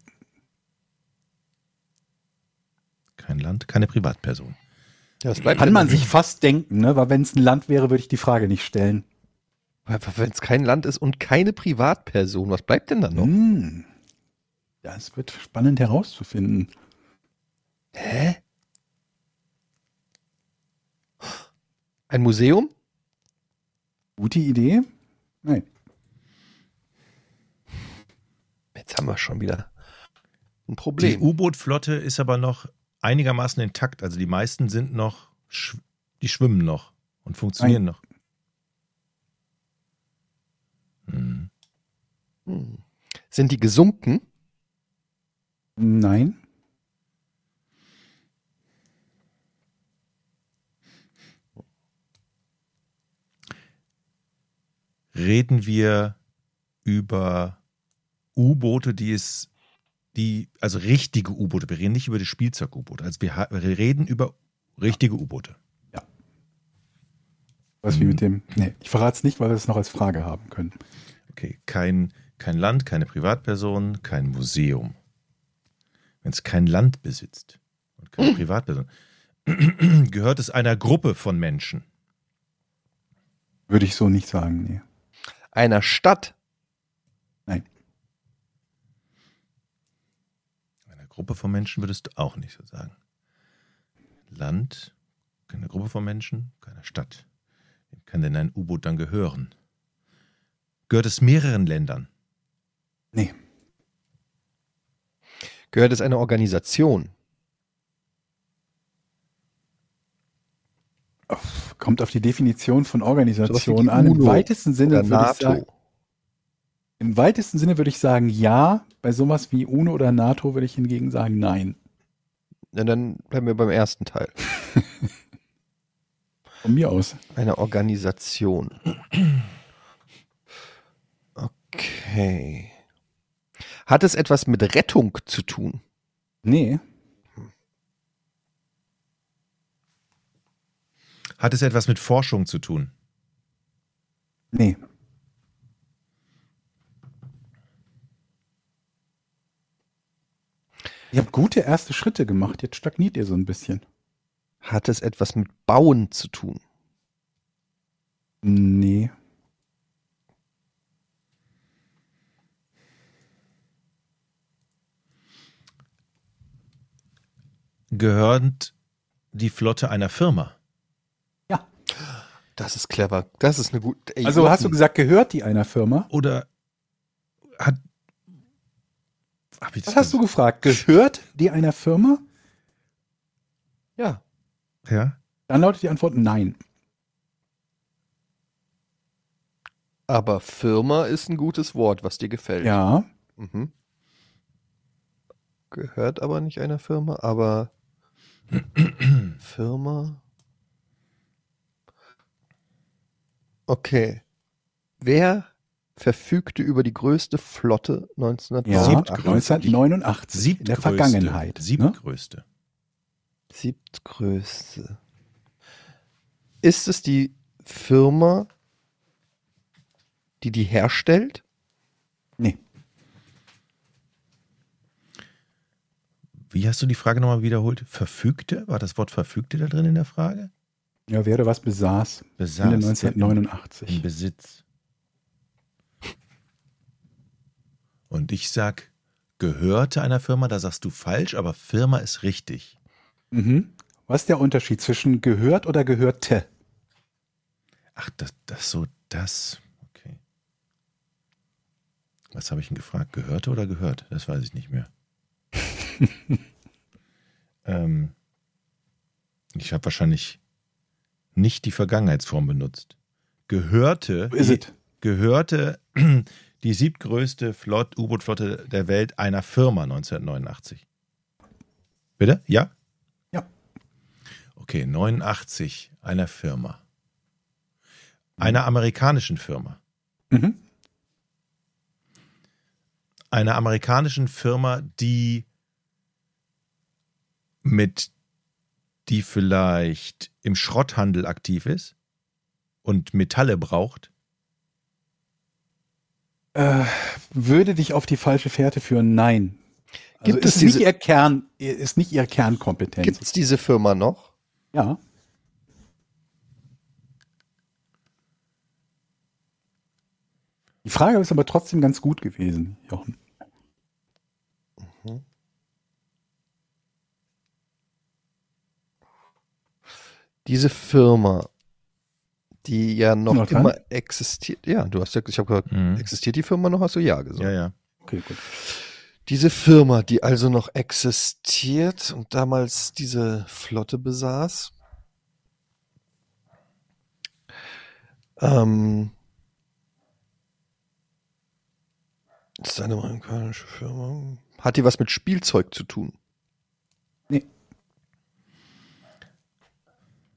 Kein Land, keine Privatperson. Ja, was bleibt Kann man sich fast denken, ne? Weil wenn es ein Land wäre, würde ich die Frage nicht stellen. Wenn es kein Land ist und keine Privatperson, was bleibt denn dann noch? Hm. Ja, es wird spannend herauszufinden. Hä? Ein Museum? Gute Idee? Nein. Jetzt haben wir schon wieder. ein Die Problem. U-Boot-Flotte ist aber noch einigermaßen intakt. Also die meisten sind noch, die schwimmen noch und funktionieren noch. Hm. Hm. Sind die gesunken? Nein. Reden wir über U-Boote, die es, die, also richtige U-Boote. Wir reden nicht über die Spielzeug-U-Boote. Also wir, wir reden über richtige U-Boote. Was wie mit dem. Nee, ich verrate es nicht, weil wir es noch als Frage haben können. Okay, kein, kein Land, keine Privatperson, kein Museum. Wenn es kein Land besitzt und keine Privatperson, gehört es einer Gruppe von Menschen. Würde ich so nicht sagen, nee. Einer Stadt? Nein. Einer Gruppe von Menschen würdest du auch nicht so sagen. Land, keine Gruppe von Menschen, keine Stadt. Wem kann denn ein U-Boot dann gehören? Gehört es mehreren Ländern? Nee. Gehört es einer Organisation? Kommt auf die Definition von Organisation an. Im weitesten Sinne würde ich sagen, NATO? im weitesten Sinne würde ich sagen ja. Bei sowas wie UNO oder NATO würde ich hingegen sagen nein. Na, dann bleiben wir beim ersten Teil. Von mir aus. Eine Organisation. Okay. Hat es etwas mit Rettung zu tun? Nee. Hat es etwas mit Forschung zu tun? Nee. Ihr habt gute erste Schritte gemacht, jetzt stagniert ihr so ein bisschen. Hat es etwas mit Bauen zu tun? Nee. Gehört die Flotte einer Firma? Das ist clever. Das ist eine gute. ey, Also hast du gesagt, gehört die einer Firma? Oder hat. Hab ich das Was hast du gefragt? Gehört die einer Firma? Ja. Ja. Dann lautet die Antwort nein. Aber Firma ist ein gutes Wort, was dir gefällt. Ja. Mhm. Gehört aber nicht einer Firma, aber Firma. Okay. Wer verfügte über die größte Flotte Ja, 1989? 1989 in der Siebtgrößte. Vergangenheit. Ne? Siebtgrößte. Siebtgrößte. Ist es die Firma, die die herstellt? Nee. Wie hast du die Frage nochmal wiederholt? Verfügte? War das Wort verfügte da drin in der Frage? Ja, wer oder was besaß Besaß. Ende In 1989. Besitz. Und ich sag, gehörte einer Firma, da sagst du falsch, aber Firma ist richtig. Mhm. Was ist der Unterschied zwischen gehört oder gehörte? Ach, das, das so, das. Okay. Was habe ich denn gefragt? Gehörte oder gehört? Das weiß ich nicht mehr. ähm, ich habe wahrscheinlich nicht die Vergangenheitsform benutzt. Gehörte, die, gehörte die siebtgrößte Flott, U-Boot-Flotte der Welt einer Firma 1989. Bitte? Ja? Ja. Okay, 89 einer Firma. Einer amerikanischen Firma. Mhm. Einer amerikanischen Firma, die mit, die vielleicht im Schrotthandel aktiv ist und Metalle braucht. Äh, würde dich auf die falsche Fährte führen? Nein. Also Gibt ist es nicht diese- ihr Kern, ist nicht ihr Kernkompetenz. Gibt es diese Firma noch? Ja. Die Frage ist aber trotzdem ganz gut gewesen, Jochen. Diese Firma, die ja noch, Noch immer existiert. Ja, du hast ja, ich habe gesagt, Mhm. existiert die Firma noch? Hast du ja gesagt. Ja, ja. Okay, gut. Diese Firma, die also noch existiert und damals diese Flotte besaß, ähm, ist eine amerikanische Firma. Hat die was mit Spielzeug zu tun?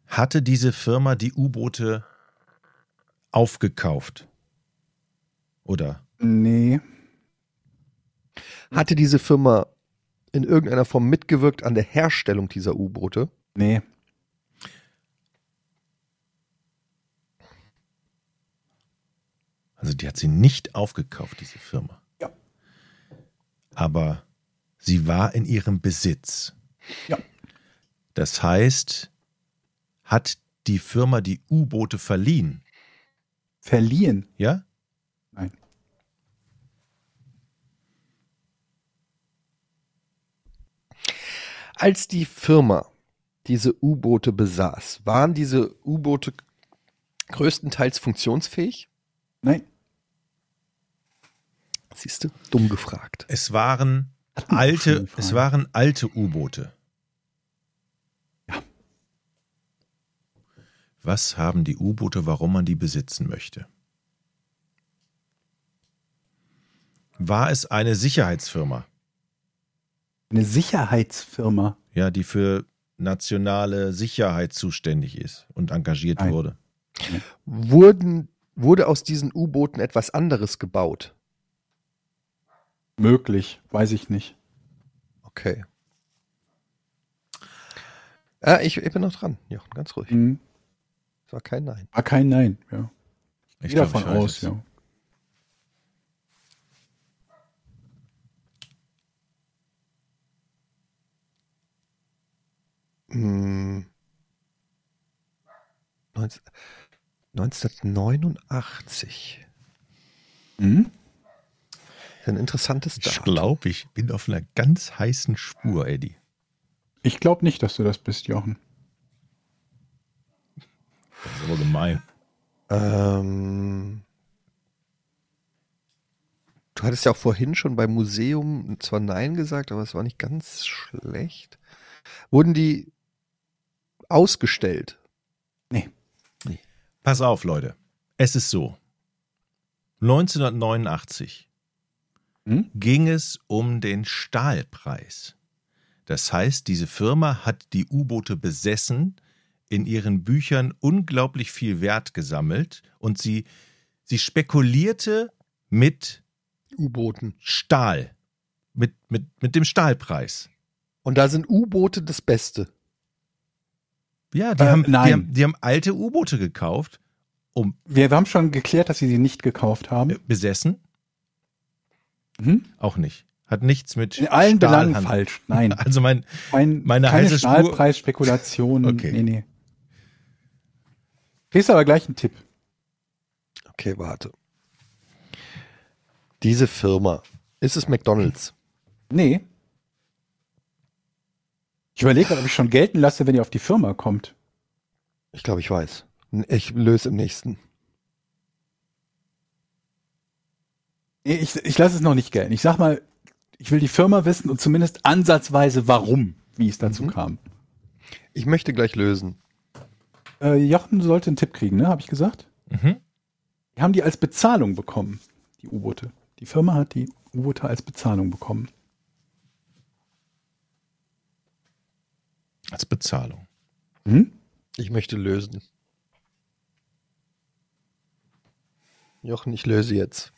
Hatte diese Firma die U-Boote aufgekauft? Oder? Nee. Hatte diese Firma in irgendeiner Form mitgewirkt an der Herstellung dieser U-Boote? Nee. Also die hat sie nicht aufgekauft, diese Firma. Ja. Aber sie war in ihrem Besitz. Ja. Das heißt, hat die Firma die U-Boote verliehen? Verliehen? Ja? Nein. Als die Firma diese U-Boote besaß, waren diese U-Boote größtenteils funktionsfähig? Nein. Siehst du? Dumm gefragt. Es waren alte, es waren alte U-Boote. Was haben die U-Boote, warum man die besitzen möchte? War es eine Sicherheitsfirma, Eine Sicherheitsfirma. ja, die für nationale Sicherheit zuständig ist und engagiert Nein. wurde? Wurden, wurde aus diesen U-Booten etwas anderes gebaut? Möglich, weiß ich nicht. Okay. Ah, ich, ich bin noch dran, Jochen, ganz ruhig. Hm, Das war kein Nein. war kein Nein. Ja. Ich Gehe davon ich aus, es. ja. Hm. 19, 1989. Hm? Das ist ein interessantes Ich Datum. glaube, ich bin auf einer ganz heißen Spur, Eddie. Ich glaube nicht, dass du das bist, Jochen. Das ist aber gemein. Ähm, du hattest ja auch vorhin schon beim Museum zwar Nein gesagt, aber es war nicht ganz schlecht. Wurden die ausgestellt? Nee. Pass auf, Leute. Es ist so. 1989 Hm? ging es um den Stahlpreis. Das heißt, diese Firma hat die U-Boote besessen, in ihren Büchern unglaublich viel Wert gesammelt und sie, sie spekulierte mit U-Booten. Stahl, mit, mit, mit dem Stahlpreis. Und da sind U-Boote das Beste. Ja, die, Äh, haben, die, nein. haben, die haben alte U-Boote gekauft, um Wir haben schon geklärt, dass sie sie nicht gekauft haben. äh, besessen. Mhm. Auch nicht. Hat nichts mit In allen Belangen Stahlhandel- falsch. Nein. Also mein, Kein, Meine heiße Stahlpreisspekulation. Okay. Nee, nee. Kriegst aber gleich einen Tipp. Okay, warte. Diese Firma. Ist es McDonalds? Nee. Ich überlege gerade, ob ich schon gelten lasse, wenn ihr auf die Firma kommt. Ich glaube, ich weiß. Ich löse im nächsten. Nee, Ich, ich lasse es noch nicht gelten. Ich sag mal, ich will die Firma wissen und zumindest ansatzweise warum, wie es dazu Mhm. kam. Ich möchte gleich lösen. Äh, Jochen sollte einen Tipp kriegen, ne? Habe ich gesagt? Mhm. Die haben die als Bezahlung bekommen, die U-Boote. Die Firma hat die U-Boote als Bezahlung bekommen. Als Bezahlung. Hm? Ich möchte lösen. Jochen, ich löse jetzt.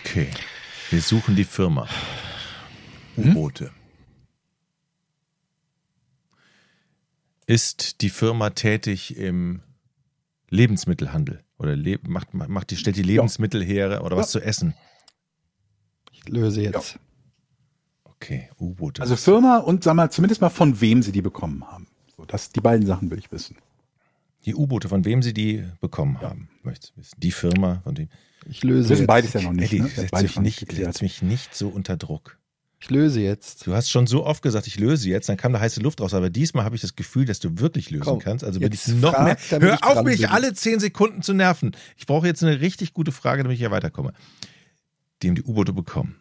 Okay. Wir suchen die Firma. Mhm. U-Boote. Ist die Firma tätig im Lebensmittelhandel? Oder le macht, macht die, stellt die Lebensmittel her oder was Ja. zu essen? Ich löse jetzt. Okay, U-Boote. Also Firma und sag mal zumindest mal von wem sie die bekommen haben. So, das, die beiden Sachen will ich wissen. die U-Boote, von wem sie die bekommen haben, möchtest du wissen. Die Firma, von dem. Ich Wir löse wissen jetzt. beides ja noch nicht. Eddie, ne? setz, mich nicht, setz mich nicht so unter Druck. Ich löse jetzt. Du hast schon so oft gesagt, ich löse jetzt, dann kam da heiße Luft raus, aber diesmal habe ich das Gefühl, dass du wirklich lösen Komm, kannst. Also jetzt ich noch frag, mehr. ich Hör auf, mich bin. alle zehn Sekunden zu nerven. Ich brauche jetzt eine richtig gute Frage, damit ich hier weiterkomme. Die haben die U-Boote bekommen.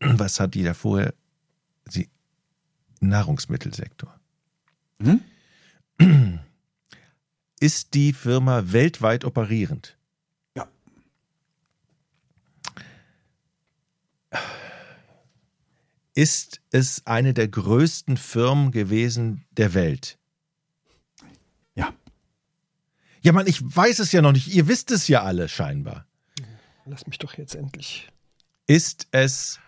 Was hat die da vorher? Sie, Nahrungsmittelsektor. Mhm. Ist die Firma weltweit operierend? Ist es eine der größten Firmen gewesen der Welt? Ja. Ja, Mann, ich weiß es ja noch nicht. Ihr wisst es ja alle scheinbar. Lass mich doch jetzt endlich. Ist es,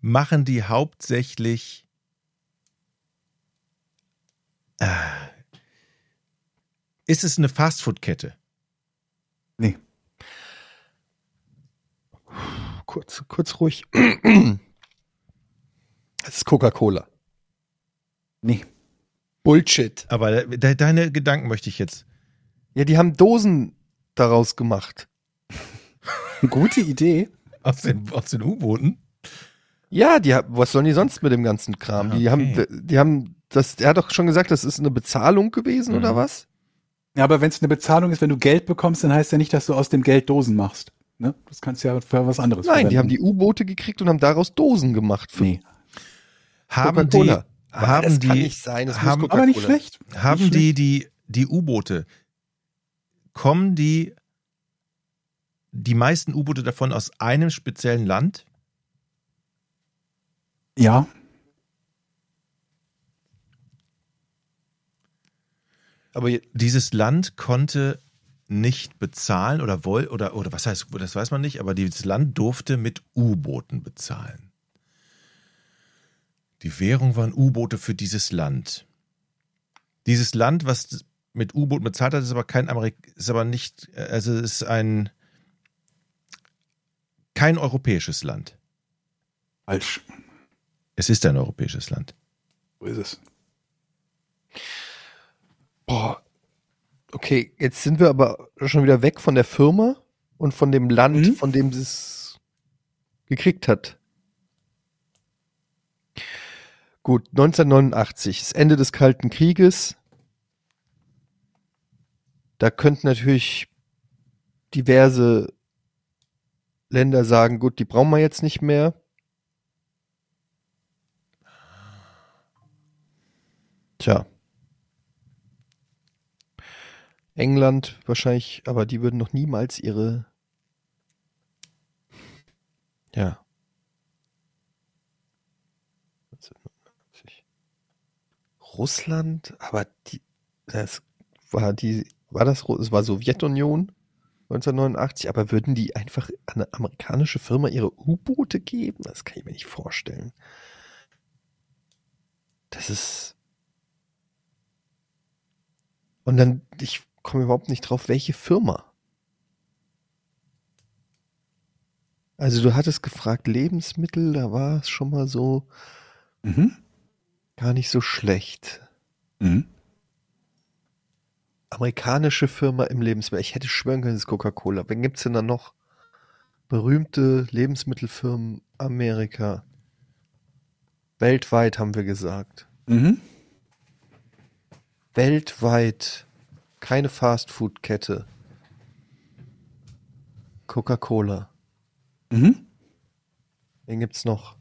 machen die hauptsächlich, äh, ist es eine Fastfood-Kette? Nee. Kurz, kurz ruhig. Es ist Coca-Cola. Nee. Bullshit. Aber de deine Gedanken möchte ich jetzt. Ja, die haben Dosen daraus gemacht. Gute Idee. Aus den, aus den U-Booten? Ja, die was sollen die sonst mit dem ganzen Kram? Die haben, die haben das, er hat doch schon gesagt, das ist eine Bezahlung gewesen Mhm. oder was? Ja, aber wenn es eine Bezahlung ist, wenn du Geld bekommst, dann heißt ja nicht, dass du aus dem Geld Dosen machst. Ne? Das kannst du ja für was anderes Nein, die haben verwenden. die U-Boote gekriegt und haben daraus Dosen gemacht. Für Nee. Haben die, haben das die, kann nicht sein, das muss haben, Coca-Cola. Aber nicht schlecht. haben Nicht die, die, die U-Boote, kommen die, die meisten U-Boote davon aus einem speziellen Land? Ja. Aber Dieses Land konnte nicht bezahlen oder woll oder oder was heißt, das weiß man nicht, aber dieses Land durfte mit U-Booten bezahlen. Die Währung waren U-Boote für dieses Land. Dieses Land, was mit U-Booten bezahlt hat, ist aber kein Amerik ist aber nicht, also ist ein kein europäisches Land. Falsch. Es ist ein europäisches Land. So ist es. boah, okay, jetzt sind wir aber schon wieder weg von der Firma und von dem Land, Mhm. von dem sie es gekriegt hat. Gut, 1989, das Ende des Kalten Krieges. Da könnten natürlich diverse Länder sagen, gut, die brauchen wir jetzt nicht mehr. Tja. England wahrscheinlich, aber die würden noch niemals ihre. Ja. Russland, aber die, das war die, war das, es war Sowjetunion 1989, aber würden die einfach eine amerikanische Firma ihre U-Boote geben? Das kann ich mir nicht vorstellen. Das ist. Und dann, ich komme überhaupt nicht drauf, welche Firma. Also du hattest gefragt, Lebensmittel, da war es schon mal so Mhm. Gar nicht so schlecht. Mhm. Amerikanische Firma im Lebensmittel. Ich hätte schwören können, es ist Coca-Cola. Wen gibt's denn da noch? Berühmte Lebensmittelfirmen Amerika. Weltweit haben wir gesagt. Mhm. Weltweit. Keine Fastfood-Kette. Coca-Cola. Mhm. Wen gibt's noch?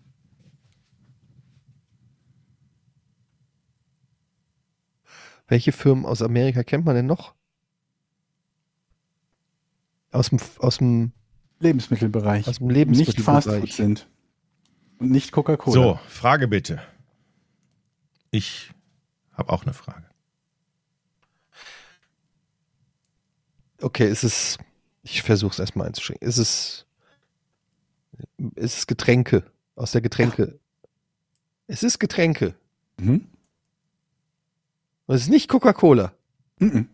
Welche Firmen aus Amerika kennt man denn noch? Aus dem, aus dem, Lebensmittelbereich. aus dem nicht Lebensmittelbereich. Fastfood sind. Und nicht Coca-Cola. So, Frage bitte. Ich habe auch eine Frage. Okay, ist es, ich versuche es erstmal einzuschränken. Ist es, ist es Getränke aus der Getränke? Es ist Getränke. Mhm. Und es ist nicht Coca-Cola. Mhm.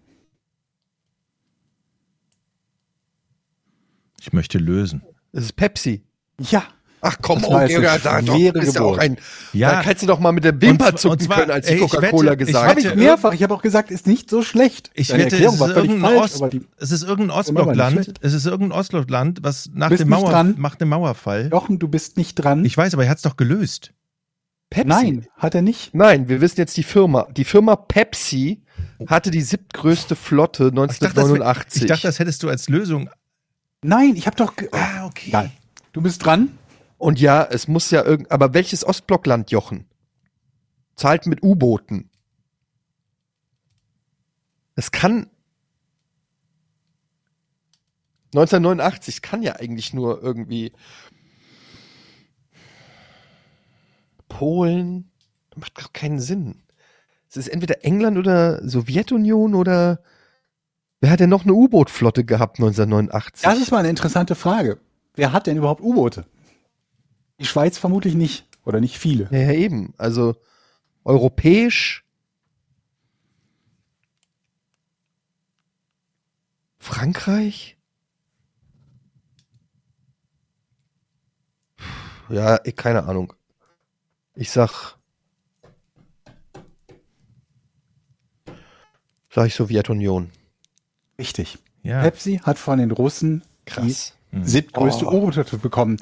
Ich möchte lösen. Es ist Pepsi. Ja. Ach komm, Das okay, ja, eine da doch, schwere ist ja auch Geburt. ein, Ja. da kannst du doch mal mit der Wimper Und zucken und zwar, können, als die Coca-Cola wette- ich gesagt Habe hat. ich mehrfach. Ich habe auch gesagt, ist nicht so schlecht. Ich Deine wette, es Erklärung ist, war völlig irgendein falsch, Ost, die es ist irgendein Ostblockland. Es ist irgendein Ostblockland, was nach dem, Mauer, nach dem Mauerfall. Jochen, du bist nicht dran. Ich weiß, aber er hat es doch gelöst. Pepsi. Nein, hat er nicht. Nein, wir wissen jetzt die Firma. Die Firma Pepsi hatte die siebtgrößte Flotte Ich dachte, das, 1989. ich dachte, das hättest du als Lösung. Nein, ich habe doch. Ah, okay. Egal. du bist dran. Und ja, es muss ja irgend, aber welches Ostblockland, Jochen? Zahlt mit U-Booten. Es kann 1989, es kann ja eigentlich nur irgendwie Polen. Das macht doch keinen Sinn. Es ist entweder England oder Sowjetunion oder wer hat denn noch eine U-Boot-Flotte gehabt 1989? Das ist mal eine interessante Frage. Wer hat denn überhaupt U-Boote? Die Schweiz vermutlich nicht. Oder nicht viele. Ja, ja, eben. Also europäisch. Frankreich? Ja, eh, keine Ahnung. Ich sag. Sag ich Sowjetunion. Richtig. Ja. Pepsi hat von den Russen Krass. die siebtgrößte Oh. U-Boot bekommen.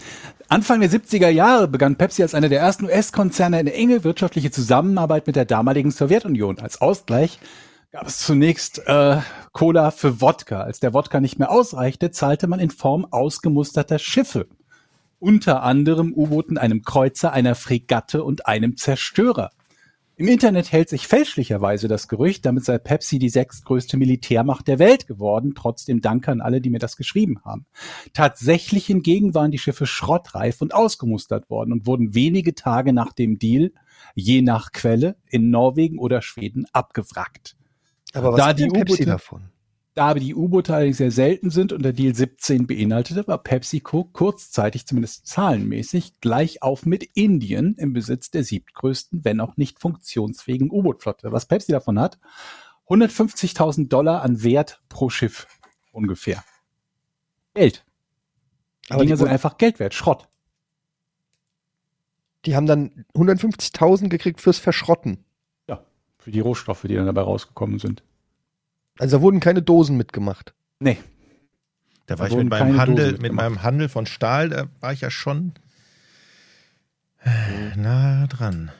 Anfang der 70er Jahre begann Pepsi als einer der ersten US-Konzerne eine enge wirtschaftliche Zusammenarbeit mit der damaligen Sowjetunion. Als Ausgleich gab es zunächst äh, Cola für Wodka. Als der Wodka nicht mehr ausreichte, zahlte man in Form ausgemusterter Schiffe. Unter anderem U-Booten, einem Kreuzer, einer Fregatte und einem Zerstörer. Im Internet hält sich fälschlicherweise das Gerücht, damit sei Pepsi die sechstgrößte Militärmacht der Welt geworden. Trotzdem danke an alle, die mir das geschrieben haben. Tatsächlich hingegen waren die Schiffe schrottreif und ausgemustert worden und wurden wenige Tage nach dem Deal, je nach Quelle, in Norwegen oder Schweden abgewrackt. Aber was Da hat die Pepsi davon? Da aber die U-Boote allerdings sehr selten sind und der Deal 17 beinhaltete, war PepsiCo kurzzeitig, zumindest zahlenmäßig, gleich auf mit Indien im Besitz der siebtgrößten, wenn auch nicht funktionsfähigen U-Boot-Flotte. Was Pepsi davon hat? 150.000 Dollar an Wert pro Schiff ungefähr. Geld. Die Aber die, Dinge sind einfach Geld wert, Schrott. die haben dann 150.000 gekriegt fürs Verschrotten. Ja, für die Rohstoffe, die dann dabei rausgekommen sind. Also da wurden keine Dosen mitgemacht. Nee, Da war Da ich mit meinem Handel, mit meinem Handel von Stahl, da war ich ja schon äh, nah dran.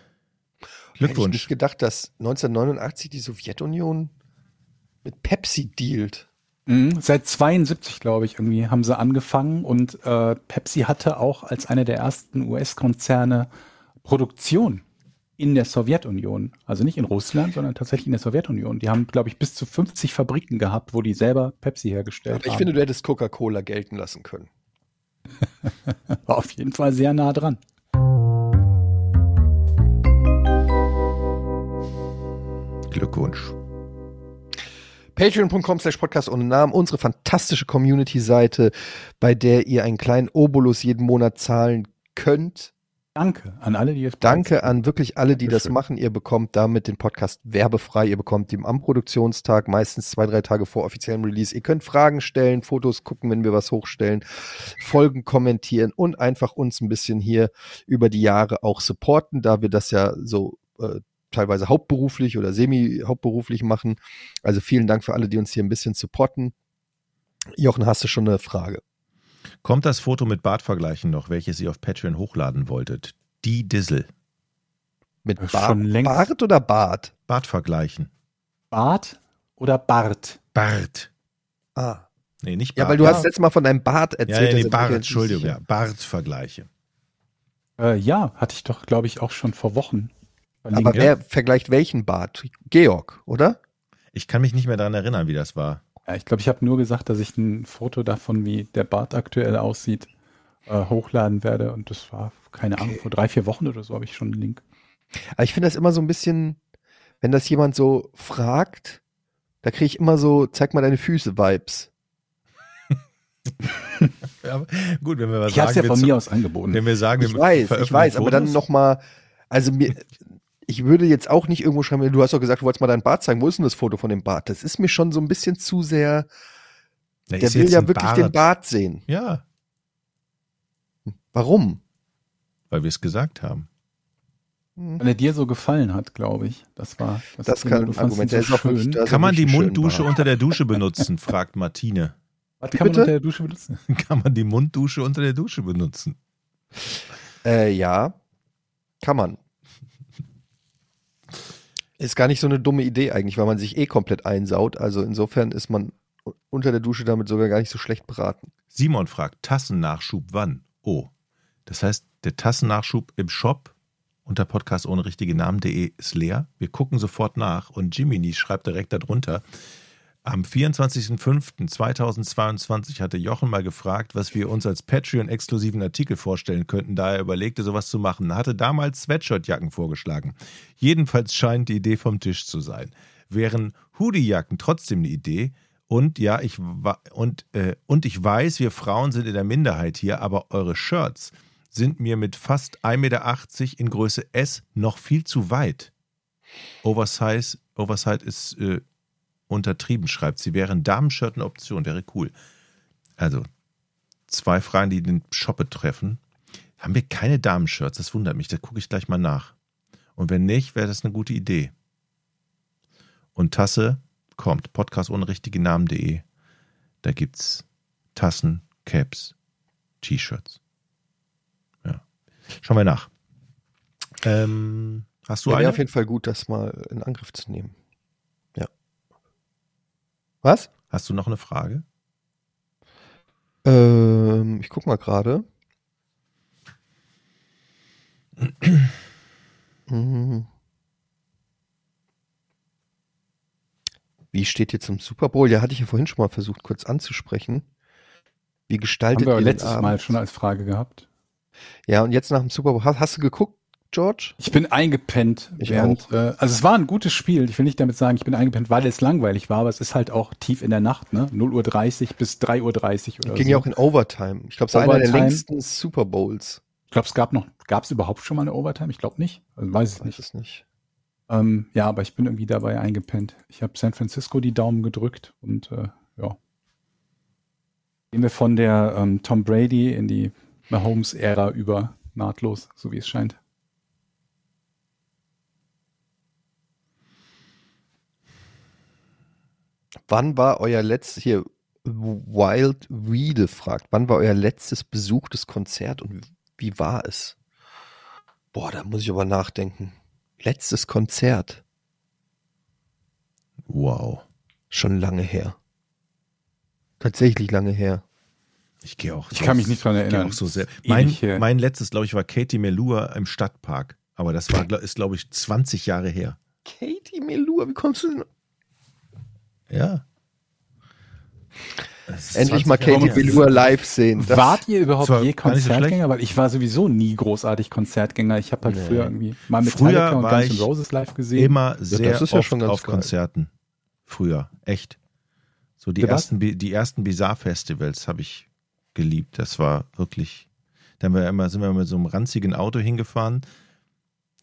Hätte ich Glückwunsch. nicht gedacht, dass 1989 die Sowjetunion mit Pepsi dealt. Mhm, Seit 72, glaube ich, irgendwie haben sie angefangen und äh, Pepsi hatte auch als einer der ersten US-Konzerne Produktion in der Sowjetunion. Also nicht in Russland, sondern tatsächlich in der Sowjetunion. Die haben, glaube ich, bis zu 50 Fabriken gehabt, wo die selber Pepsi hergestellt Aber ich haben. finde, du hättest Coca-Cola gelten lassen können. War auf jeden Fall sehr nah dran. Glückwunsch. Patreon.com slash Podcast ohne Namen, unsere fantastische Community-Seite, bei der ihr einen kleinen Obolus jeden Monat zahlen könnt. Danke an alle, die jetzt Danke an wirklich alle, die das Dankeschön. machen. Ihr bekommt damit den Podcast werbefrei. Ihr bekommt ihn am Produktionstag, meistens zwei, drei Tage vor offiziellem Release. Ihr könnt Fragen stellen, Fotos gucken, wenn wir was hochstellen, Folgen kommentieren und einfach uns ein bisschen hier über die Jahre auch supporten, da wir das ja so äh, teilweise hauptberuflich oder semi-hauptberuflich machen. Also vielen Dank für alle, die uns hier ein bisschen supporten. Jochen, hast du schon eine Frage? Kommt das Foto mit Bartvergleichen noch, welches ihr auf Patreon hochladen wolltet? Die Dissel. Mit Bar. Bart oder Bart? Bartvergleichen. Bart oder Bart? Bart. Ah. Nee, nicht Ja, Bart. weil du hast letztes Mal von deinem Bart ja, erzählt. ja, nee, ich Bart, Entschuldigung, ja. Bartvergleiche. Äh, ja, hatte ich doch, glaube ich, auch schon vor Wochen. Aber wer vergleicht welchen Bart? Georg, oder? Ich kann mich nicht mehr daran erinnern, wie das war. Ja, ich glaube, ich habe nur gesagt, dass ich ein Foto davon, wie der Bart aktuell aussieht, äh, hochladen werde. Und das war, keine Ahnung, vor drei, vier Wochen oder so habe ich schon einen Link. Aber ich finde das immer so ein bisschen, wenn das jemand so fragt, da kriege ich immer so, zeig mal deine Füße-Vibes. Ja, aber gut, wenn wir was Ich habe es ja von mir aus angeboten. Wenn wir sagen, Ich wir weiß, ich weiß, aber dann nochmal, also mir, ich würde jetzt auch nicht irgendwo schreiben, du hast doch gesagt, du wolltest mal deinen Bart zeigen, wo ist denn das Foto von dem Bart? Das ist mir schon so ein bisschen zu sehr, Da der will ja wirklich den Bart sehen. Ja, Warum? weil wir es gesagt haben. Weil er dir so gefallen hat, glaube ich. Das war Das du kann ein Argument so Ist auch wirklich- schön. das Kann man die Munddusche Bart. unter der Dusche benutzen, fragt Martine. Was kann man bitte? unter der Dusche benutzen? Kann man die Munddusche unter der Dusche benutzen? Äh, ja, kann man. Ist gar nicht so eine dumme Idee eigentlich, weil man sich eh komplett einsaut. Also insofern ist man unter der Dusche damit sogar gar nicht so schlecht beraten. Simon fragt, Tassennachschub wann? Oh, das heißt, der Tassennachschub im Shop unter podcast ohne richtige Namen.de ist leer. Wir gucken sofort nach und Jiminy schreibt direkt darunter. Am 24.05.2022 hatte Jochen mal gefragt, was wir uns als Patreon-exklusiven Artikel vorstellen könnten, da er überlegte, sowas zu machen. Er hatte damals Sweatshirtjacken vorgeschlagen. Jedenfalls scheint die Idee vom Tisch zu sein. Wären Hoodiejacken trotzdem eine Idee? Und ja, ich und, äh, und ich weiß, wir Frauen sind in der Minderheit hier, aber eure Shirts sind mir mit fast 1,80 Meter in Größe S noch viel zu weit. Oversize, Oversize ist äh, untertrieben, schreibt sie. Wäre ein Damenshirt eine Option, wäre cool. Also, zwei Fragen, die den Shop betreffen. Haben wir keine Damenshirts? Das wundert mich. Da gucke ich gleich mal nach. Und wenn nicht, wäre das eine gute Idee. Und Tasse kommt. Podcast ohne richtige Namen.de. Da gibt's Tassen, Caps, T-Shirts. Ja. Schauen wir nach. Ähm, hast du Ja, eine? Wäre auf jeden Fall gut, das mal in Angriff zu nehmen. Was? Hast du noch eine Frage? Ähm, ich guck mal gerade. Mhm. Wie steht ihr zum Super Bowl? Ja, hatte ich ja vorhin schon mal versucht, kurz anzusprechen. Wie Haben gestaltet wir aber ihr den letztes Abend? Mal schon als Frage gehabt. Ja, und jetzt nach dem Super Bowl. Hast, hast du geguckt, George? Ich bin eingepennt. Ich während, Äh, also es war ein gutes Spiel. Ich will nicht damit sagen, ich bin eingepennt, weil es langweilig war, aber es ist halt auch tief in der Nacht, ne? 0.30 Uhr bis 3.30 Uhr oder Ging so. ja auch in Overtime. Ich glaube, es war einer der längsten Super Bowls. ich glaube, es gab noch, gab es überhaupt schon mal eine Overtime? Ich glaube nicht. Also weiß ich Ich weiß nicht. es nicht. Ähm, ja, aber ich bin irgendwie dabei eingepennt. Ich habe San Francisco die Daumen gedrückt und äh, ja. Gehen wir von der ähm, Tom Brady in die Mahomes-Ära über nahtlos, so wie es scheint. Wann war euer letztes, hier, Wild Weede fragt, wann war euer letztes besuchtes Konzert und wie war es? Boah, da muss ich aber nachdenken. Letztes Konzert. Wow. Schon lange her. Tatsächlich lange her. Ich gehe auch. Ich kann mich nicht dran ich gehe erinnern. Auch so Mein, mein letztes, glaube ich, war Katie Melua im Stadtpark. Aber das war, ist, glaube ich, 20 Jahre her. Katie Melua, wie kommst du denn? Ja. Endlich 20 mal Katie her. Melua live sehen. Das- Wart ihr überhaupt je nicht so Konzertgänger? Weil ich war sowieso nie großartig Konzertgänger. Ich habe halt Nee. früher irgendwie mal Früher Metallica und Guns N' Roses live gesehen. Immer sehr das ist ja oft schon ganz auf geil. Konzerten. Früher. Echt. So die was? ersten, die ersten Bizarre-Festivals habe ich geliebt. Das war wirklich. Dann wir immer, sind wir mit so einem ranzigen Auto hingefahren.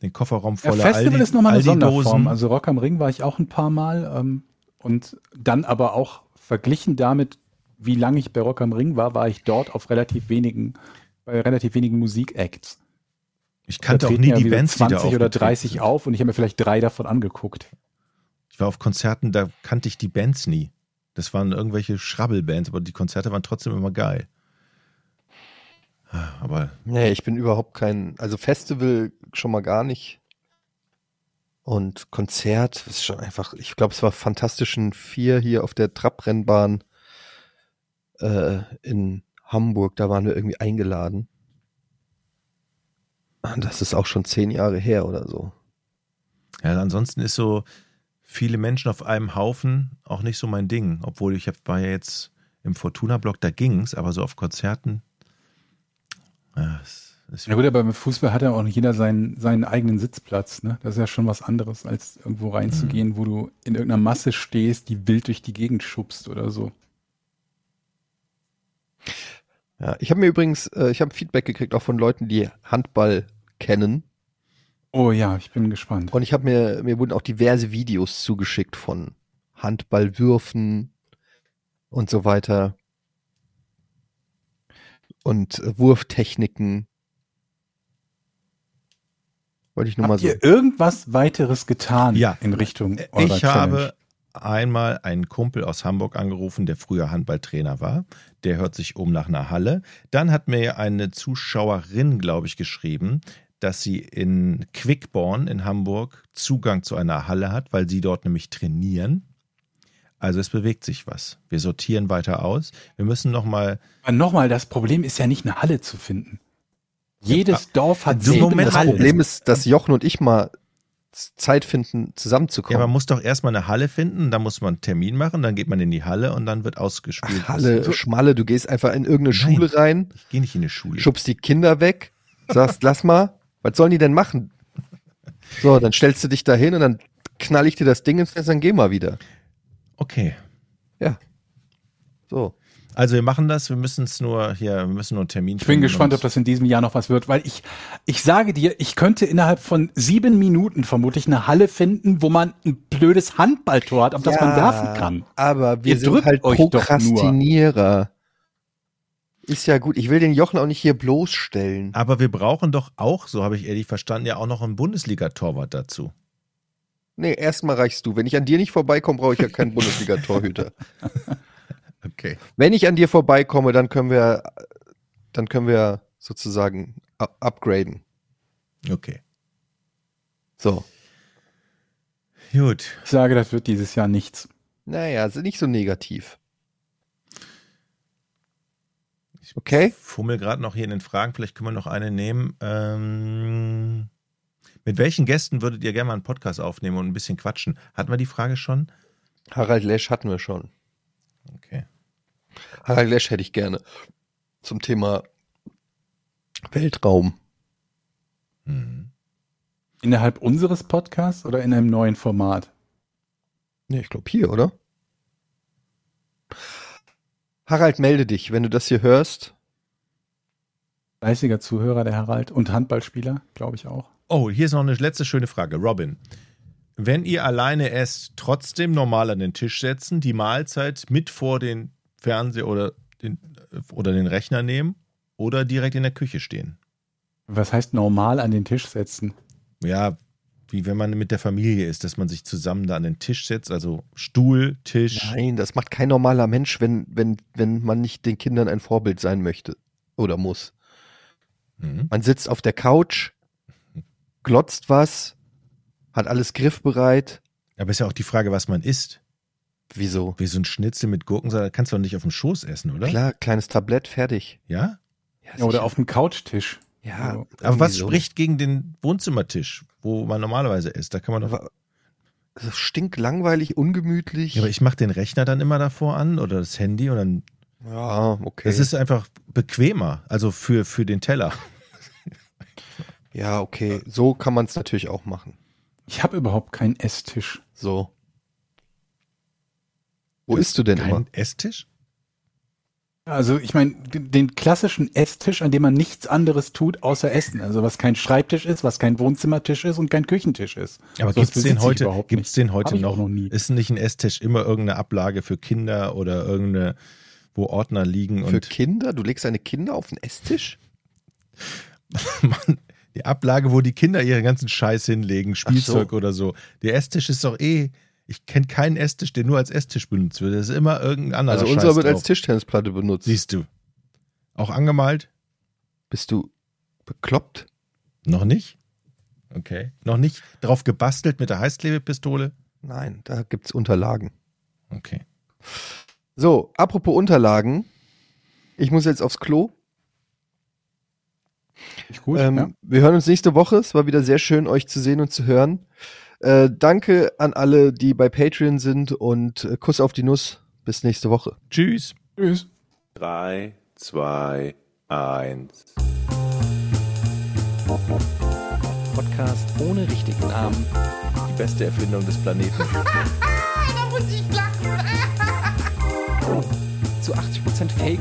Den Kofferraum Ja, voller Festival Aldi, ist nochmal eine. Sonderform. Also Rock am Ring war ich auch ein paar Mal. Ähm, und dann aber auch verglichen damit, wie lange ich bei Rock am Ring war, war ich dort auf relativ wenigen, bei relativ wenigen Musikacts. ich kannte auch nie ja die Bands, die 20 da oder aufgetreten 30 sind. auf und ich habe mir vielleicht drei davon angeguckt. Ich war auf Konzerten, da kannte ich die Bands nie. Das waren irgendwelche Schrabbelbands, aber die Konzerte waren trotzdem immer geil. Aber Nee, ich bin überhaupt kein, also Festival schon mal gar nicht. Und Konzert ist schon einfach, ich glaube, es war Fantastischen Vier hier auf der Trabrennbahn äh, in Hamburg, da waren wir irgendwie eingeladen. Das ist auch schon zehn Jahre her oder so. ja, ansonsten ist so viele Menschen auf einem Haufen auch nicht so mein Ding. Obwohl ich war ja jetzt im Fortuna-Block, da ging's, aber so auf Konzerten. Ja, es ist, Ja gut, aber beim Fußball hat ja auch nicht jeder seinen, seinen eigenen Sitzplatz. Ne? Das ist ja schon was anderes, als irgendwo reinzugehen, wo du in irgendeiner Masse stehst, die wild durch die Gegend schubst oder so. Ja, ich habe mir übrigens, äh, ich habe Feedback gekriegt auch von Leuten, die Handball kennen. Oh ja, ich bin gespannt. Und ich habe mir, mir wurden auch diverse Videos zugeschickt von Handballwürfen und so weiter. Und äh, Wurftechniken. Wollte ich nur mal Habt so. ihr irgendwas weiteres getan Ja. in Richtung eurer Ich Challenge? habe einmal einen Kumpel aus Hamburg angerufen, der früher Handballtrainer war. Der hört sich um nach einer Halle. Dann hat mir eine Zuschauerin, glaube ich, geschrieben, dass sie in Quickborn in Hamburg Zugang zu einer Halle hat, weil sie dort nämlich trainieren. Also es bewegt sich was. Wir sortieren weiter aus. Wir müssen nochmal. Aber nochmal, das Problem ist ja nicht eine Halle zu finden. Jedes Dorf hat sieben Moment, Das Hallen. Problem ist, dass Jochen und ich mal Zeit finden, Ja, zusammenzukommen. man muss doch erstmal eine Halle finden, dann muss man einen Termin machen, dann geht man in die Halle und dann wird ausgespielt. Ach, Halle, Schmalle, du gehst einfach in irgendeine Nein. Schule rein, Ich gehe nicht in die Schule. schubst die Kinder weg, sagst, lass mal, was sollen die denn machen? So, dann stellst du dich da hin und dann knall ich dir das Ding ins Netz, dann geh mal wieder. Okay. Ja. So. Also wir machen das, wir müssen es nur hier, wir müssen nur einen Termin Ich bin gespannt, ob das in diesem Jahr noch was wird, weil ich, ich sage dir, ich könnte innerhalb von sieben Minuten vermutlich eine Halle finden, wo man ein blödes Handballtor hat, auf das man werfen kann. Aber wir Ihr sind halt. Prokrastinierer. Ist ja gut. Ich will den Jochen auch nicht hier bloßstellen. Aber wir brauchen doch auch, so habe ich ehrlich verstanden, ja auch noch einen Bundesliga-Torwart dazu. Nee, erstmal reichst du. Wenn ich an dir nicht vorbeikomme, brauche ich ja keinen Bundesliga-Torhüter. Okay. Wenn ich an dir vorbeikomme, dann können wir, dann können wir sozusagen upgraden. Okay. So. Gut. Ich sage, das wird dieses Jahr nichts. Naja, sind nicht so negativ. Okay. Fummel gerade noch hier in den Fragen, vielleicht können wir noch eine nehmen. Ähm, mit welchen Gästen würdet ihr gerne mal einen Podcast aufnehmen und ein bisschen quatschen? Hatten wir die Frage schon? Harald Lesch hatten wir schon. Okay. Harald Lesch hätte ich gerne. Zum Thema Weltraum. Mhm. Innerhalb unseres Podcasts oder in einem neuen Format? Nee, ich glaube hier, oder? Harald, melde dich, wenn du das hier hörst. Fleißiger Zuhörer, der Harald. Und Handballspieler, glaube ich auch. Oh, hier ist noch eine letzte schöne Frage. Robin, wenn ihr alleine esst, trotzdem normal an den Tisch setzen, die Mahlzeit mit vor den Fernseher oder den, oder den Rechner nehmen oder direkt in der Küche stehen? Was heißt normal an den Tisch setzen? Ja, wie wenn man mit der Familie ist, dass man sich zusammen da an den Tisch setzt, also Stuhl, Tisch. Nein, das macht kein normaler Mensch, wenn, wenn, wenn man nicht den Kindern ein Vorbild sein möchte oder muss. Mhm. Man sitzt auf der Couch, glotzt was, hat alles griffbereit. Aber ist ja auch die Frage, was man isst. Wieso? Wie so ein Schnitzel mit Gurkensalat kannst du doch nicht auf dem Schoß essen, oder? Klar, kleines Tablett, fertig. Ja? Ja, oder auf dem Couchtisch. Ja, Also, Aber was so. spricht gegen den Wohnzimmertisch, wo man normalerweise isst? Da kann man doch. Das ist stinklangweilig, ungemütlich. Ja, aber ich mache den Rechner dann immer davor an oder das Handy und dann. ja, okay. Das ist einfach bequemer, also für, für den Teller. ja, okay. So kann man es natürlich auch machen. Ich habe überhaupt keinen Esstisch. So. Wo isst du denn Kein immer? Esstisch? Also ich meine, den klassischen Esstisch, an dem man nichts anderes tut, außer Essen. Also was kein Schreibtisch ist, was kein Wohnzimmertisch ist und kein Küchentisch ist. Aber Sowas gibt's den heute, gibt's nicht. den heute noch? noch nie. Ist nicht ein Esstisch immer irgendeine Ablage für Kinder oder irgendeine, wo Ordner liegen Für und Kinder? Du legst deine Kinder auf den Esstisch? Mann, die Ablage, wo die Kinder ihren ganzen Scheiß hinlegen, Spielzeug so. oder so. Der Esstisch ist doch eh. Ich kenne keinen Esstisch, der nur als Esstisch benutzt wird. Das ist immer irgendein anderer Also Scheiß unser wird drauf. als Tischtennisplatte benutzt. Siehst du. Auch angemalt? Bist du bekloppt? Noch nicht? Okay. Noch nicht drauf gebastelt mit der Heißklebepistole? Nein, da gibt's Unterlagen. Okay. So, apropos Unterlagen. Ich muss jetzt aufs Klo. Ich gut, ähm, ja. Wir hören uns nächste Woche. Es war wieder sehr schön, euch zu sehen und zu hören. Äh, danke an alle, die bei Patreon sind und äh, Kuss auf die Nuss. Bis nächste Woche. Tschüss. Tschüss. 3, 2, 1. Podcast ohne richtigen Namen. Die beste Erfindung des Planeten. Da muss ich lachen. Zu 80% Fake.